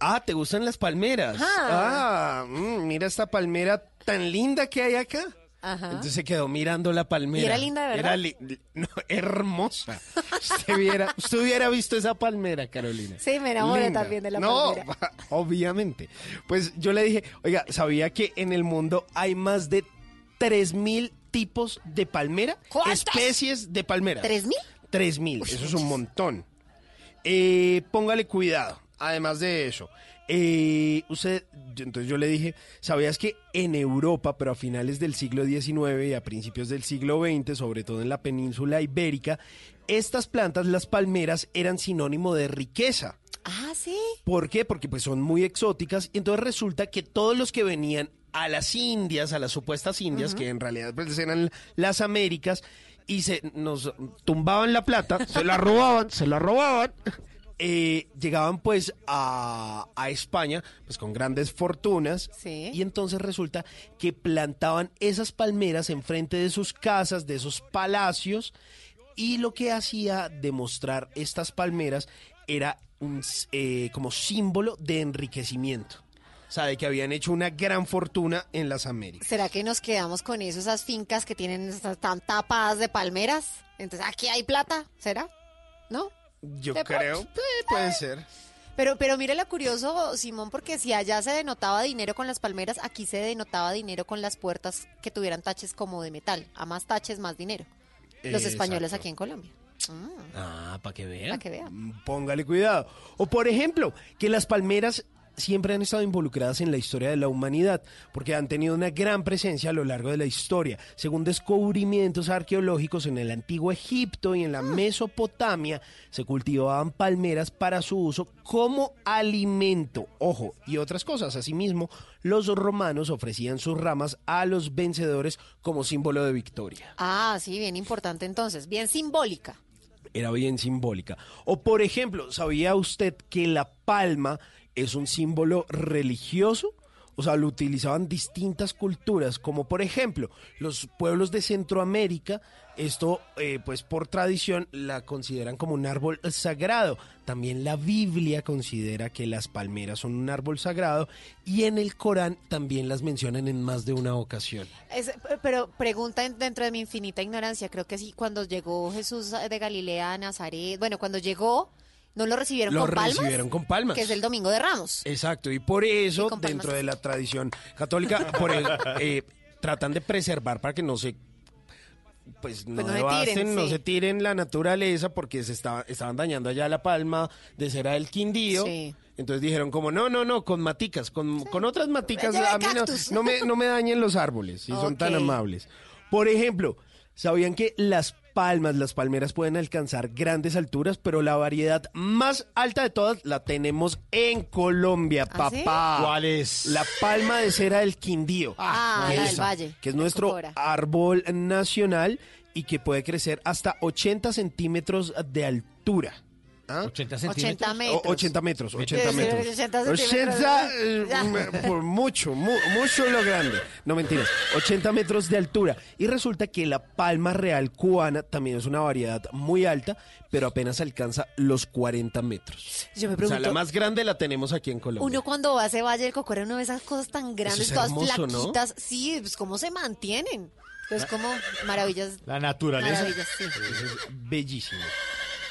ah, ¿te gustan las palmeras? Ah. Ah, mm, mira esta palmera tan linda que hay acá. Ajá. Entonces se quedó mirando la palmera. ¿Y era linda de verdad? Era li- no, hermosa. Usted hubiera, usted hubiera visto esa palmera, Carolina. Sí, me enamoré Linda. también de la no, palmera. obviamente. Pues yo le dije, oiga, ¿sabía que en el mundo hay más de 3.000 tipos de palmera? ¿Cuántas? Especies de palmera. ¿Tres mil? 3.000, eso es un montón. Eh, póngale cuidado, además de eso. Eh, usted, entonces yo le dije, ¿sabías que en Europa, pero a finales del siglo XIX y a principios del siglo XX, sobre todo en la península ibérica, estas plantas, las palmeras, eran sinónimo de riqueza? Ah, sí. ¿Por qué? Porque pues son muy exóticas y entonces resulta que todos los que venían a las Indias, a las supuestas Indias, que en realidad pues eran las Américas, y se nos tumbaban la plata, se la robaban, se la robaban. Eh, llegaban pues a, a España pues con grandes fortunas Sí. y entonces resulta que plantaban esas palmeras enfrente de sus casas, de esos palacios y lo que hacía demostrar estas palmeras era un, eh, como símbolo de enriquecimiento. O sea, de que habían hecho una gran fortuna en las Américas. ¿Será que nos quedamos con eso, esas fincas que tienen estas tan tapadas de palmeras? Entonces, aquí hay plata, ¿será? ¿No? Yo creo, eh, puede ser. Pero, pero mire lo curioso, Simón, porque si allá se denotaba dinero con las palmeras, aquí se denotaba dinero con las puertas que tuvieran taches como de metal. A más taches, más dinero. Los españoles Exacto. aquí en Colombia. Mm, Ah, para que vean. Para que vean. Póngale cuidado. O por ejemplo, que las palmeras siempre han estado involucradas en la historia de la humanidad, porque han tenido una gran presencia a lo largo de la historia. Según descubrimientos arqueológicos en el antiguo Egipto y en la Mesopotamia, se cultivaban palmeras para su uso como alimento. Ojo, y otras cosas. Asimismo, los romanos ofrecían sus ramas a los vencedores como símbolo de victoria. Ah, sí, bien importante entonces, bien simbólica. era bien simbólica. O por ejemplo, ¿sabía usted que la palma es un símbolo religioso? O sea, lo utilizaban distintas culturas, como por ejemplo los pueblos de Centroamérica, esto eh, pues por tradición la consideran como un árbol sagrado. También la Biblia considera que las palmeras son un árbol sagrado y en el Corán también las mencionan en más de una ocasión. Pero pregunta en- dentro de mi infinita ignorancia, creo que sí, cuando llegó Jesús de Galilea a Nazaret, bueno, cuando llegó, ¿no lo recibieron Lo con palmas? recibieron con palmas. Que es el Domingo de Ramos. Exacto, y por eso, dentro de la tradición católica, por el- eh, tratan de preservar para que no se pues no, Pues no se tiren, no sí. se tiren la naturaleza porque se estaba, estaban dañando allá la palma de cera del Quindío. Sí. Entonces dijeron como, no, no, no, con maticas, con, con otras maticas, a mí no, no me, no me dañen los árboles, si son tan amables. Por ejemplo, ¿sabían que las palmas, las palmeras pueden alcanzar grandes alturas, pero la variedad más alta de todas la tenemos en Colombia, ¿Ah, sí? papá? ¿Cuál es? La palma de cera del Quindío. Ah, que la es- del Valle. Que es nuestro Cocora. árbol nacional y que puede crecer hasta 80 centímetros de altura. ¿Ah? 80 80 centímetros. metros. O- 80 metros, 80 Sí, metros. 80 centímetros. 80, eh, por mucho, mu- mucho lo grande. No mentiras, 80 metros de altura. Y resulta que la palma real cubana también es una variedad muy alta, pero apenas alcanza los 40 metros. Yo me O sea, pregunto, la más grande la tenemos aquí en Colombia. uno cuando va a ese Valle del Cocora, uno ve esas cosas tan grandes, es todas hermoso, ¿no? Sí, pues cómo se mantienen. Es como maravillas. La naturaleza. Maravillas, sí. Eso es bellísimo.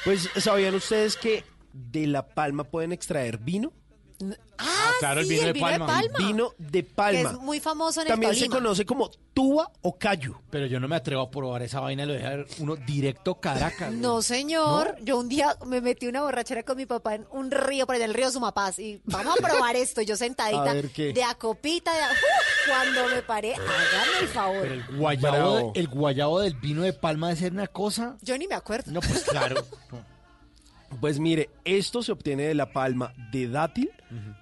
Pues, ¿sabían ustedes que de la palma pueden extraer vino? Ah, claro, el vino de vino de palma. palma. Vino de Que palma. es muy famoso en el También se conoce como tuba o cayu. Pero yo no me atrevo a probar esa vaina, lo deja uno directo Caracas. güey. No, señor. Yo un día me metí una borrachera con mi papá en un río, por allá el río Sumapaz, y vamos a probar esto. Yo sentadita A ver, ¿qué? de a copita, de a- cuando me paré, hágame el favor. Pero el guayabo, el guayabo del vino de palma de ser una cosa. Yo ni me acuerdo. No, pues claro. Pues mire, esto se obtiene de la palma de dátil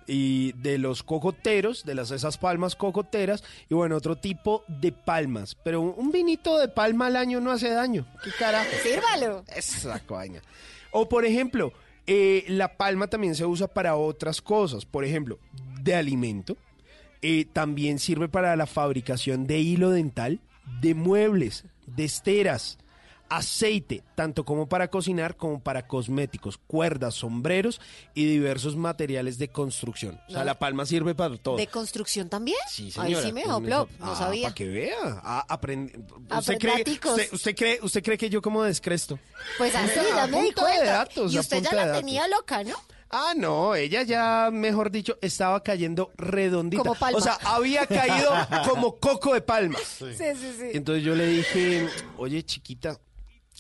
y de los cocoteros, de las esas palmas cocoteras y bueno, otro tipo de palmas. Pero un, un vinito de palma al año no hace daño. ¿Qué carajo? Sírvalo. Esa vaina. O por ejemplo, eh, la palma también se usa para otras cosas. Por ejemplo, de alimento. Eh, también sirve para la fabricación de hilo dental, de muebles, de esteras, aceite, tanto como para cocinar como para cosméticos, cuerdas, sombreros y diversos materiales de construcción. O sea, la palma sirve para todo. ¿De construcción también? Sí, Ahí señora. sí me dejó plop, no Ah, sabía. Para que vea. Ah, aprend- ¿Usted, cree, usted, usted cree, ¿Usted cree que yo como descresto? Pues así, A ya me di punta de datos, y a usted ya la tenía loca, ¿no? Ah, no, ella ya, mejor dicho, estaba cayendo redondita. Como palma. O sea, había caído como coco de palma. Sí, sí, sí. Entonces yo le dije, oye, chiquita,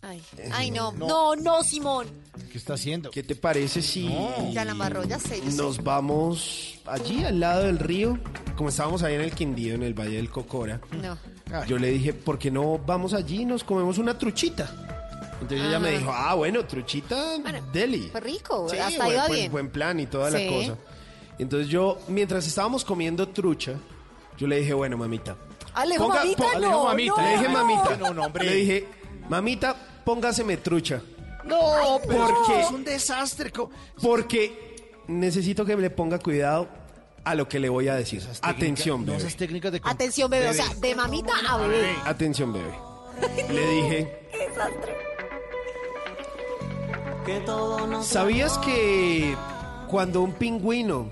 Ay, Eh, ay, no, no, no, Simón. ¿Qué está haciendo? ¿qué te parece si Ya la embarró, ya sé, yo sé. nos vamos allí al lado del río? Como estábamos ahí en el Quindío, en el Valle del Cocora. No. Yo le dije, ¿por qué no vamos allí y nos comemos una truchita? Entonces ella me Ajá. dijo, ah, bueno, truchita deli. Fue rico, Sí, hasta buen, iba buen- bien. buen plan y toda Sí. la cosa. Entonces yo, mientras estábamos comiendo trucha, yo le dije, bueno, mamita. Ah, ponga- mamita, pon- no, no, le dije, mamita. No, no, hombre. Le dije, mamita, póngaseme trucha. No, pero porque- es un desastre. Porque necesito que le ponga cuidado a lo que le voy a decir. Atención, No, bebé. esas técnicas de... Atención, bebé, o sea, de mamita a bebé. Atención, bebé. Le dije, ¿sabías que cuando un pingüino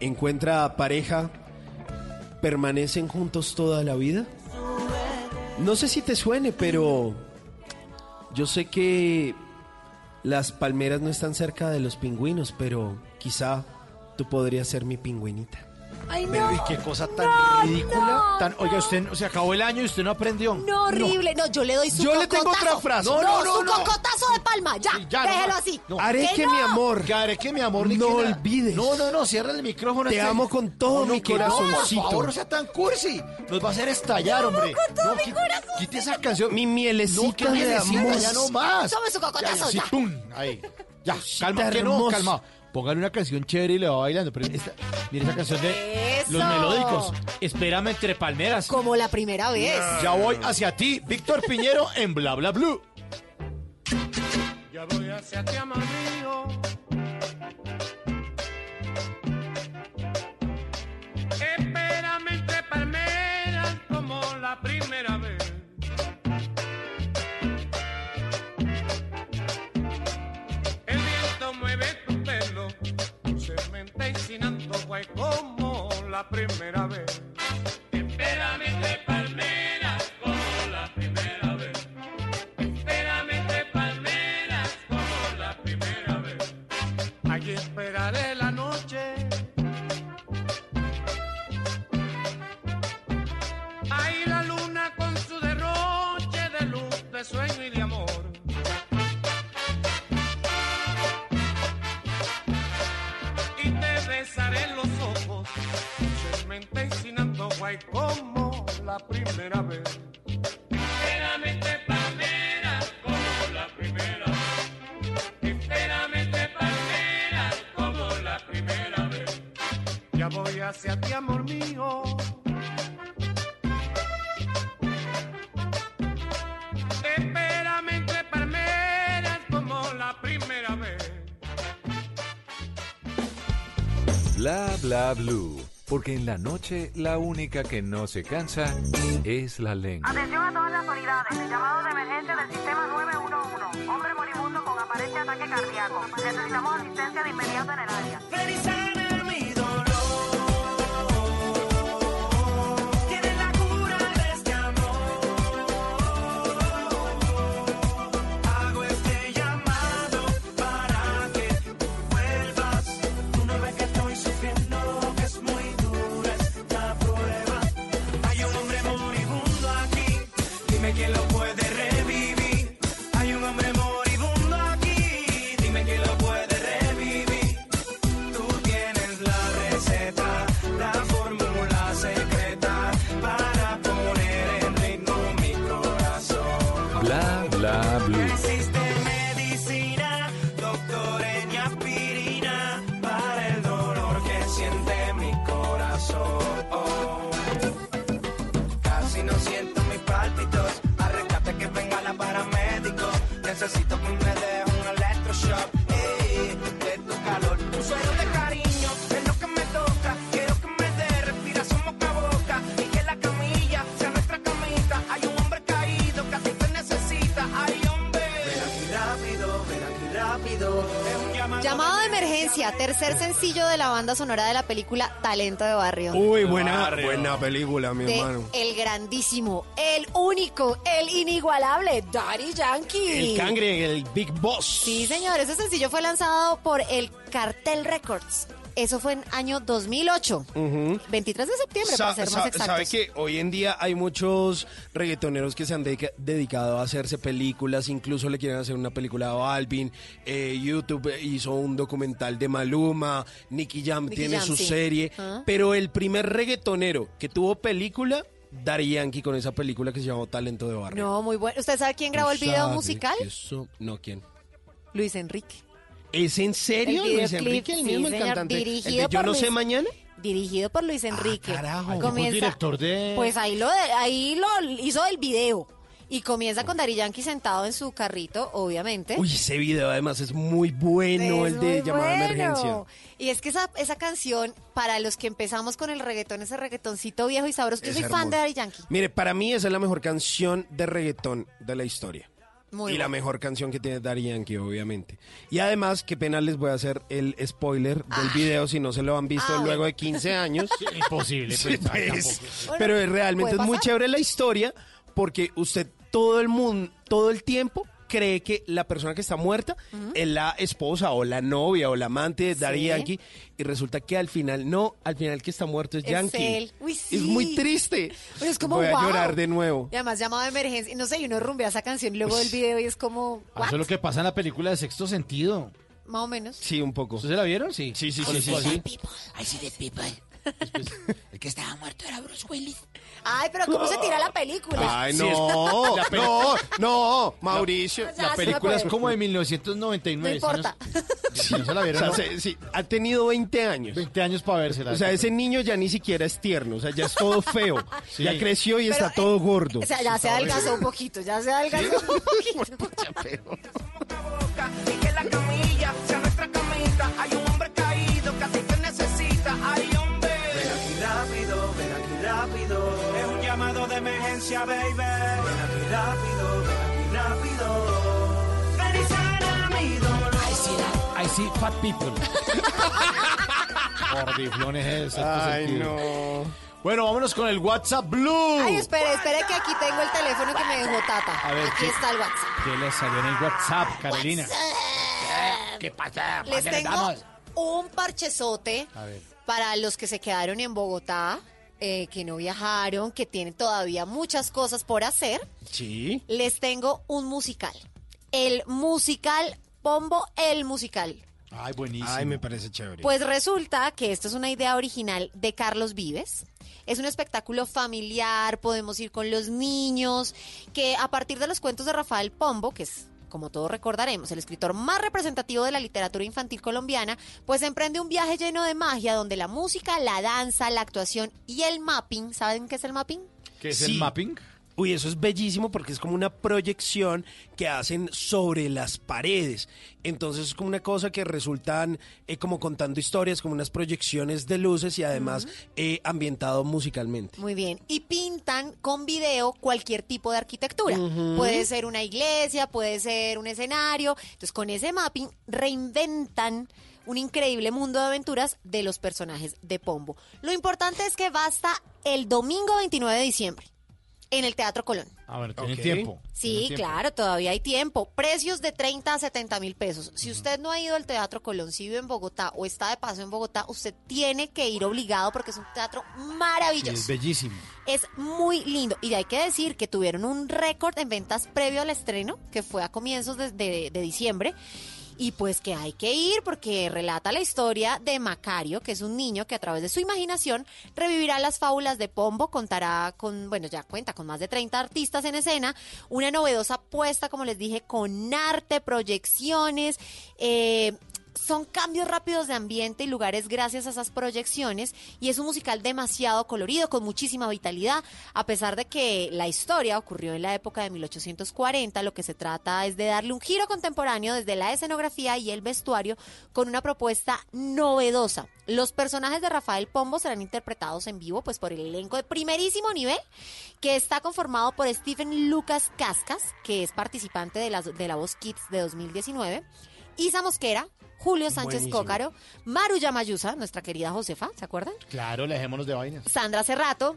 encuentra pareja, permanecen juntos toda la vida? No sé si te suene, pero yo sé que las palmeras no están cerca de los pingüinos, pero quizá tú podrías ser mi pingüinita. Ay, Pero, no. ¿y qué cosa tan No, ridícula? no. Tan, oiga, usted se acabó el año y usted no aprendió. No, horrible. No, yo le doy su Yo le cocotazo. tengo otra frase. No, No, no, su no. cocotazo de palma. Ya, Ya, déjelo así. No. Haré que no? mi amor, Que haré que mi amor ni no olvides. No, no, no, cierra el micrófono. Te este- amo con todo mi corazoncito. por favor, no sea tan cursi. Nos va a hacer estallar, hombre. con todo no, mi corazón. Quite esa canción. mi mielecita de amor. ya no más. Tome su cocotazo, Ya, ahí. Ya, calma, que no, calma. Póngale una canción chévere y le va bailando. Pero esta, mire esa canción de Eso. los melódicos. Espérame entre palmeras. Como la primera vez. Ya voy hacia ti, Víctor Piñero en Bla Bla Blue. Ya voy hacia ti, amor la primera vez. La primera vez. Espérame, te palmeras como la primera vez. Espérame, te palmeras como la primera vez. Ya voy hacia ti, amor mío. Espérame entre palmeras como la primera vez. Bla bla blue. Porque en la noche la única que no se cansa es la lengua. Atención a todas las unidades. Llamado de emergencia del sistema 911. Hombre moribundo con aparente ataque cardíaco. Necesitamos asistencia de inmediato en el área. Emergencia, tercer sencillo de la banda sonora de la película Talento de Barrio. Uy, buena, buena película, mi de hermano. el grandísimo, el único, el inigualable Daddy Yankee. El cangre, el Big Boss. Sí, señor, ese sencillo fue lanzado por el Cartel Records. Eso fue en año 2008. Ujú. 23 de septiembre, Sa- para ser más exactos. ¿Sabe que hoy en día hay muchos reggaetoneros que se han dedica- dedicado a hacerse películas? Incluso le quieren hacer una película a Balvin. eh, YouTube hizo un documental de Maluma. Nicky Jam Nicky tiene Jam, su sí. serie. Pero el primer reggaetonero que tuvo película, Daddy Yankee con esa película que se llamó Talento de Barrio. No, muy bueno. ¿Usted sabe quién grabó el video ¿Sabe musical? Eso, no, ¿quién? Luis Enrique. ¿Es en serio, El Luis Enrique, el sí, mismo el señor, cantante? ¿El de dirigido Yo no sé mañana? Dirigido por Luis Enrique. carajo. Comienza- director de- Pues ahí lo, ahí lo hizo el video. Y comienza con Dari Yankee sentado en su carrito, obviamente. Uy, ese video además es muy bueno, Es el de llamada bueno. emergencia. Y es que esa, esa canción, para los que empezamos con el reggaetón, ese reggaetoncito viejo y sabroso, yo soy fan de Dari Yankee. Mire, para mí esa es la mejor canción de reggaetón de la historia. Muy y la mejor canción que tiene Daddy Yankee, obviamente. Y además, qué pena les voy a hacer el spoiler del video si no se lo han visto Ah, luego bueno. de 15 años. imposible, Sí, pues, pues. Pero Bueno, realmente ¿puede es muy chévere la historia porque usted todo el mundo, todo el tiempo cree que la persona que está muerta es la esposa o la novia o la amante de Daddy Sí. Yankee y resulta que al final no, al final el que está muerto es, Es Yankee. él. Uy, sí. Es muy triste. Pero es como, Voy a wow. llorar de nuevo. Y además llamado de emergencia. Y no sé, y uno rumbea esa canción luego del video y es como, Ah, ¿what? Eso es lo que pasa en la película de Sexto Sentido. Más o menos. Sí, un poco. ¿Ustedes la vieron? Sí. Sí, sí, sí, el sí, sí. I see the people. El que estaba muerto era Bruce Willis. Ay, pero ¿cómo se tira la película? Ay, no, la peli- no, no, Mauricio. La película es como de 1999. No importa. ¿sí no? ¿No se la O vieron? sea, no? se- sí, ha tenido 20 años. 20 años para vérsela. O sea, ese niño ya ni siquiera es tierno, o sea, ya es todo feo. Sí. Ya creció y Pero, está eh, todo gordo. O sea, ya se adelgazó un poquito, ya se adelgazó un poquito. y que la camilla sea nuestra camita. Hay un emergencia, baby. Ven aquí rápido, ven aquí rápido. Ven y sana mi dolor. I see, that- I see fat people. Gordiflones es Ay, no. Bueno, vámonos con el WhatsApp Blue. Ay, espere, espere que aquí tengo el teléfono que me dejó Tata. A ver, aquí ¿qué- está el WhatsApp. ¿Qué le salió en el WhatsApp, Carolina? ¿Qué pasa? Les ¿Dónde tengo un parchezote A ver. para los que se quedaron en Bogotá, eh, que no viajaron, que tienen todavía muchas cosas por hacer. Sí. Les tengo un musical. El musical Pombo, el musical. Ay, buenísimo. Ay, me parece chévere. Pues resulta que esto es una idea original de Carlos Vives. Es un espectáculo familiar, podemos ir con los niños, que a partir de los cuentos de Rafael Pombo, que es como todos recordaremos, el escritor más representativo de la literatura infantil colombiana, pues emprende un viaje lleno de magia donde la música, la danza, la actuación y el mapping, ¿saben qué es el mapping? ¿Qué es Sí. el mapping? Uy, eso es bellísimo porque es como una proyección que hacen sobre las paredes. Entonces es como una cosa que resultan eh, como contando historias, como unas proyecciones de luces y además eh, ambientado musicalmente. Muy bien. Y pintan con video cualquier tipo de arquitectura. Puede ser una iglesia, puede ser un escenario. Entonces, con ese mapping reinventan un increíble mundo de aventuras de los personajes de Pombo. Lo importante es que va hasta el domingo 29 de diciembre en el Teatro Colón. Ah, bueno, tiene Ok. tiempo. Sí, Tiene tiempo. claro, todavía hay tiempo. Precios de 30 a 70 mil pesos. Si usted no ha ido al Teatro Colón, si vive en Bogotá o está de paso en Bogotá, usted tiene que ir obligado porque es un teatro Sí, maravilloso. es bellísimo. Es muy lindo. Y hay que decir que tuvieron un récord en ventas previo al estreno, que fue a comienzos de, de- de diciembre. Y pues que hay que ir porque relata la historia de Macario, que es un niño que a través de su imaginación revivirá las fábulas de Pombo, contará con, bueno, ya cuenta con más de 30 artistas en escena, una novedosa puesta, como les dije, con arte, proyecciones, eh, son cambios rápidos de ambiente y lugares gracias a esas proyecciones y es un musical demasiado colorido, con muchísima vitalidad, a pesar de que la historia ocurrió en la época de 1840, lo que se trata es de darle un giro contemporáneo desde la escenografía y el vestuario con una propuesta novedosa. Los personajes de Rafael Pombo serán interpretados en vivo pues por el elenco de primerísimo nivel que está conformado por Stephen Lucas Cascas, que es participante de la, de la Voz Kids de 2019, Isa Mosquera, Julio Sánchez Buenísimo. Cócaro, Maru Yamayusa, nuestra querida Josefa, ¿se acuerdan? Claro, dejémonos de vainas. Sandra Cerrato,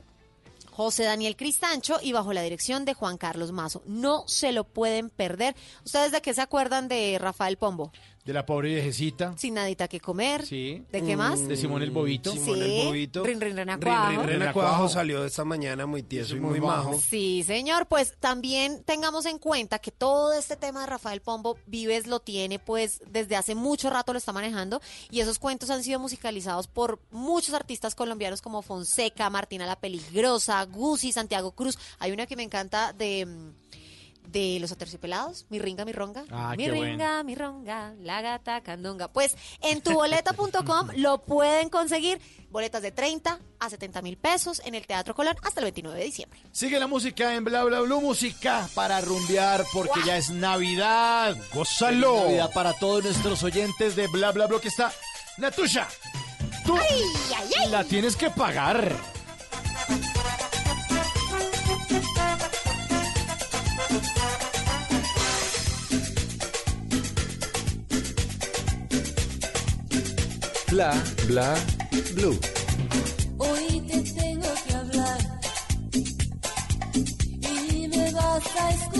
José Daniel Cristancho y bajo la dirección de Juan Carlos Mazo. No se lo pueden perder. ¿Ustedes de qué se acuerdan de Rafael Pombo? De la pobre viejecita. Sin nadita que comer. Sí. ¿De qué más? De Simón el Bobito. Simón Sí. el Bobito. Rin, rin, rin, Rin, acuajo. rin, rin, Rin, acuajo acuajo. salió esta mañana muy tieso y muy muy majo. majo. Sí, señor, pues también tengamos en cuenta que todo este tema de Rafael Pombo, Vives lo tiene, pues desde hace mucho rato lo está manejando y esos cuentos han sido musicalizados por muchos artistas colombianos como Fonseca, Martina la Peligrosa, Guzzi, Santiago Cruz. Hay una que me encanta de... De los aterciopelados, mi ringa, mi ronga. Ah, mi ringa, mi ronga, la gata candonga. Pues en tuboleta.com lo pueden conseguir. Boletas de 30 a 70 mil pesos en el Teatro Colón hasta el 29 de diciembre. Sigue la música en Bla Bla Blue, música para rumbear porque ya es Navidad. ¡Gózalo! Feliz Navidad para todos nuestros oyentes de Bla Bla Blue que está Natusha. Tú la tienes que pagar. Bla bla blue. Hoy te tengo que hablar y me vas a escuchar.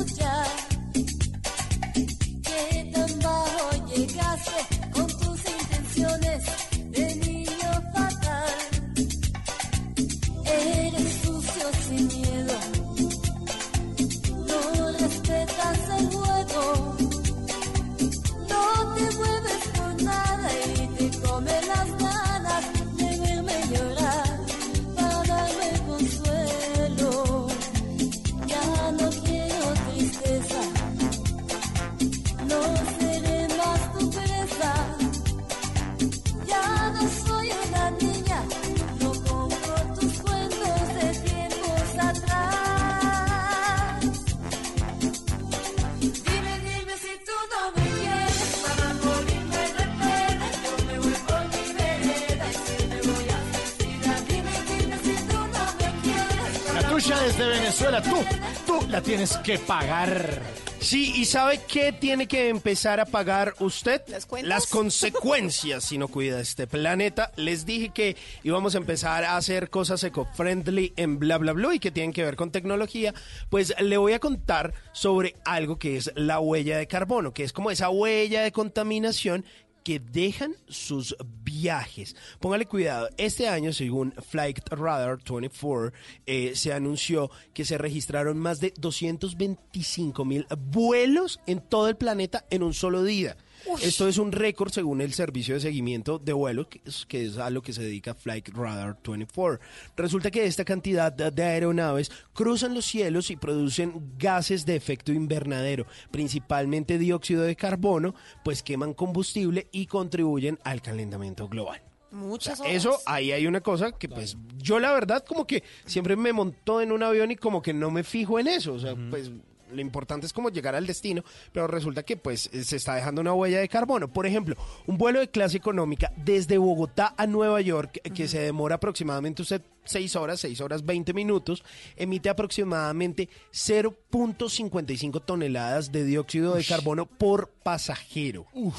Tienes que pagar. Sí, ¿y sabe qué tiene que empezar a pagar usted? ¿Las cuentas? Las consecuencias si no cuida este planeta. Les dije que íbamos a empezar a hacer cosas eco-friendly en bla bla bla y que tienen que ver con tecnología. Pues le voy a contar sobre algo que es la huella de carbono, que es como esa huella de contaminación que dejan sus viajes. Póngale cuidado, este año, según Flight Radar 24, eh, se anunció que se registraron más de 225 mil vuelos en todo el planeta en un solo día. Esto es un récord según el servicio de seguimiento de vuelo, que es, que es a lo que se dedica Flight Radar 24. Resulta que esta cantidad de, de aeronaves cruzan los cielos y producen gases de efecto invernadero, principalmente dióxido de carbono, pues queman combustible y contribuyen al calentamiento global. Muchas O sea. Eso, ahí hay una cosa que pues yo la verdad como que siempre me montó en un avión y como que no me fijo en eso. O sea, pues lo importante es como llegar al destino, pero resulta que pues eh, se está dejando una huella de carbono. Por ejemplo, un vuelo de clase económica desde Bogotá a Nueva York, que se demora aproximadamente usted 6 horas, 6 horas 20 minutos, emite aproximadamente 0.55 toneladas de dióxido de carbono por pasajero. Uy,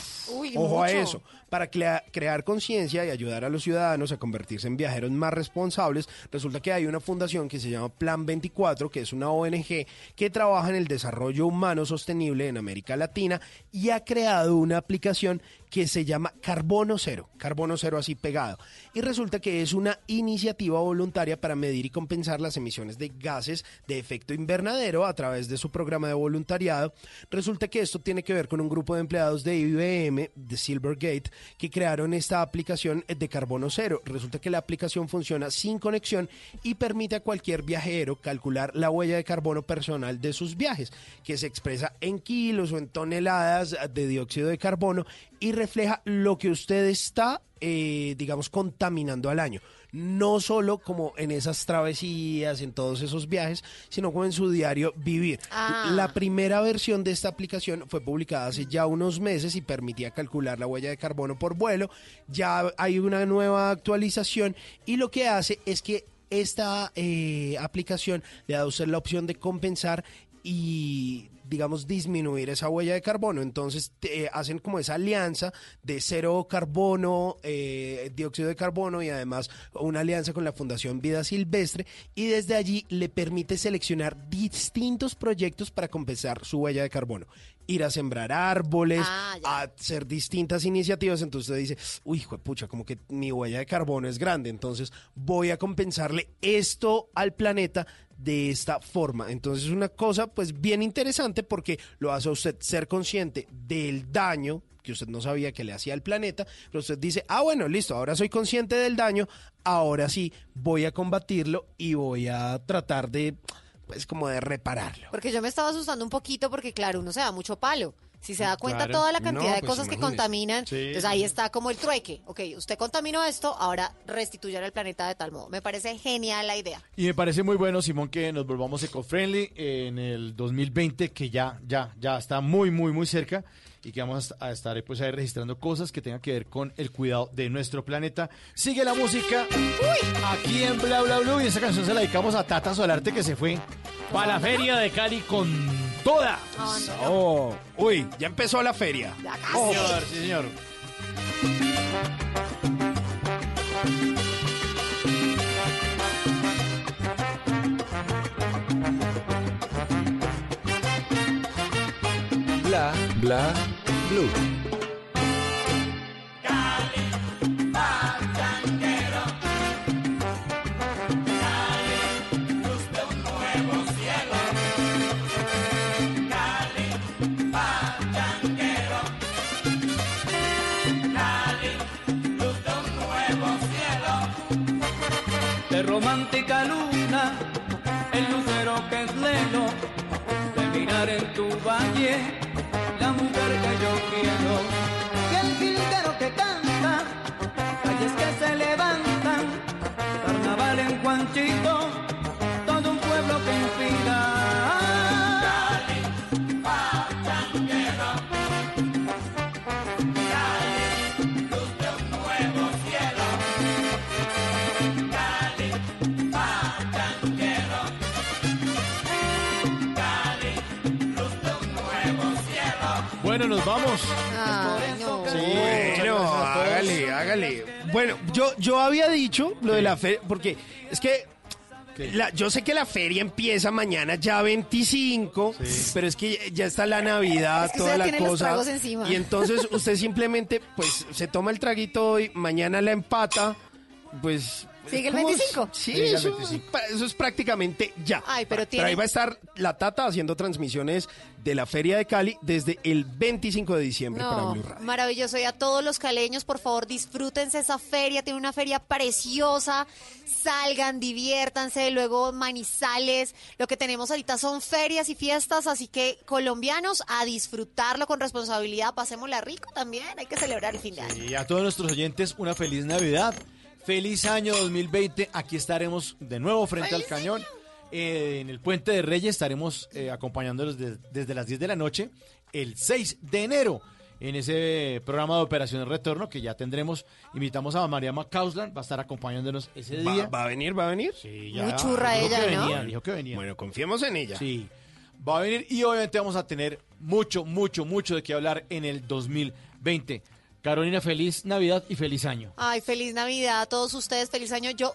Ojo a eso. Para crea- crear conciencia y ayudar a los ciudadanos a convertirse en viajeros más responsables, resulta que hay una fundación que se llama Plan 24, que es una ONG que trabaja en el desarrollo humano sostenible en América Latina y ha creado una aplicación que se llama Carbono Cero, Carbono Cero así pegado. Y resulta que es una iniciativa voluntaria para medir y compensar las emisiones de gases de efecto invernadero a través de su programa de voluntariado. Resulta que esto tiene que ver con un grupo de empleados de IBM, de Silvergate, que crearon esta aplicación de carbono cero. Resulta que la aplicación funciona sin conexión y permite a cualquier viajero calcular la huella de carbono personal de sus viajes, que se expresa en kilos o en toneladas de dióxido de carbono y refleja lo que usted está, eh, digamos, contaminando al año. No solo como en esas travesías, en todos esos viajes, sino como en su diario vivir. Ah. La primera versión de esta aplicación fue publicada hace ya unos meses y permitía calcular la huella de carbono por vuelo. Ya hay una nueva actualización y lo que hace es que esta eh, aplicación le da a usted la opción de compensar y digamos disminuir esa huella de carbono. Entonces eh, hacen como esa alianza de cero carbono eh, dióxido de carbono y además una alianza con la fundación vida silvestre. Y desde allí le permite seleccionar distintos proyectos para compensar su huella de carbono. Ir a sembrar árboles Ah, a hacer distintas iniciativas. Entonces usted dice uy pucha como que mi huella de carbono es grande. Entonces voy a compensarle esto al planeta de esta forma. Entonces es una cosa pues bien interesante porque lo hace a usted ser consciente del daño que usted no sabía que le hacía al planeta, pero usted dice, ah bueno, listo, ahora soy consciente del daño, ahora sí voy a combatirlo y voy a tratar de pues como de repararlo. Porque yo me estaba asustando un poquito porque, claro, uno se da mucho palo. Si se da cuenta Claro. toda la cantidad No, de pues cosas que contaminan, Sí, entonces ahí sí. está como el trueque. Ok, usted contaminó esto, ahora restituyan el planeta de tal modo. Me parece genial la idea. Y me parece muy bueno, Simón, que nos volvamos eco-friendly en el 2020, que ya, ya, ya está muy, muy, muy cerca y que vamos a estar pues, ahí registrando cosas que tengan que ver con el cuidado de nuestro planeta. Sigue la música aquí en Bla Bla Blue y esa canción se la dedicamos a Tata Solarte que se fue para la feria de Cali con toda. Oh, uy, ya empezó la feria. Oh, señor, sí, señor. Bla bla blue. Pachanguero, Cali, luz la mujer que yo. Nos vamos. Ay, no. Sí, Bueno, hágale, hágale. Bueno, yo, yo había dicho lo de la feria, porque es que la- yo sé que la feria empieza mañana ya 25, pero es que ya está la Navidad, Es que toda la cosa. Y entonces usted simplemente, pues, se toma el traguito hoy, mañana la empata pues... ¿Sigue el ¿cómo? 25? Sí, Sigue el eso, 25. pa- eso es prácticamente ya. Ay, pero tiene- ahí va a estar la Tata haciendo transmisiones de la Feria de Cali desde el 25 de diciembre para Blue Radio. maravilloso. Y a todos los caleños, por favor, disfrútense esa feria. Tiene una feria preciosa. Salgan, diviértanse. Luego Manizales. Lo que tenemos ahorita son ferias y fiestas. Así que colombianos, a disfrutarlo con responsabilidad. Pasémosla rico también. Hay que celebrar el fin de año. Y a todos nuestros oyentes, una feliz Navidad. Feliz año 2020. Aquí estaremos de nuevo frente al cañón. Eh, en el Puente de Reyes estaremos eh, acompañándolos de- desde las 10 de la noche el 6 de enero en ese programa de Operación Retorno que ya tendremos. Invitamos a María Macausland, va a estar acompañándonos ese ¿Va, día. va a venir? ¿Va a venir? Sí, Muy churra dijo ella, que ¿no? venía, dijo que venía. Bueno, confiemos en ella. Sí, va a venir y obviamente vamos a tener mucho, mucho, mucho de qué hablar en el 2020. Carolina, feliz Navidad y feliz año. Ay, feliz Navidad a todos ustedes, feliz año. Yo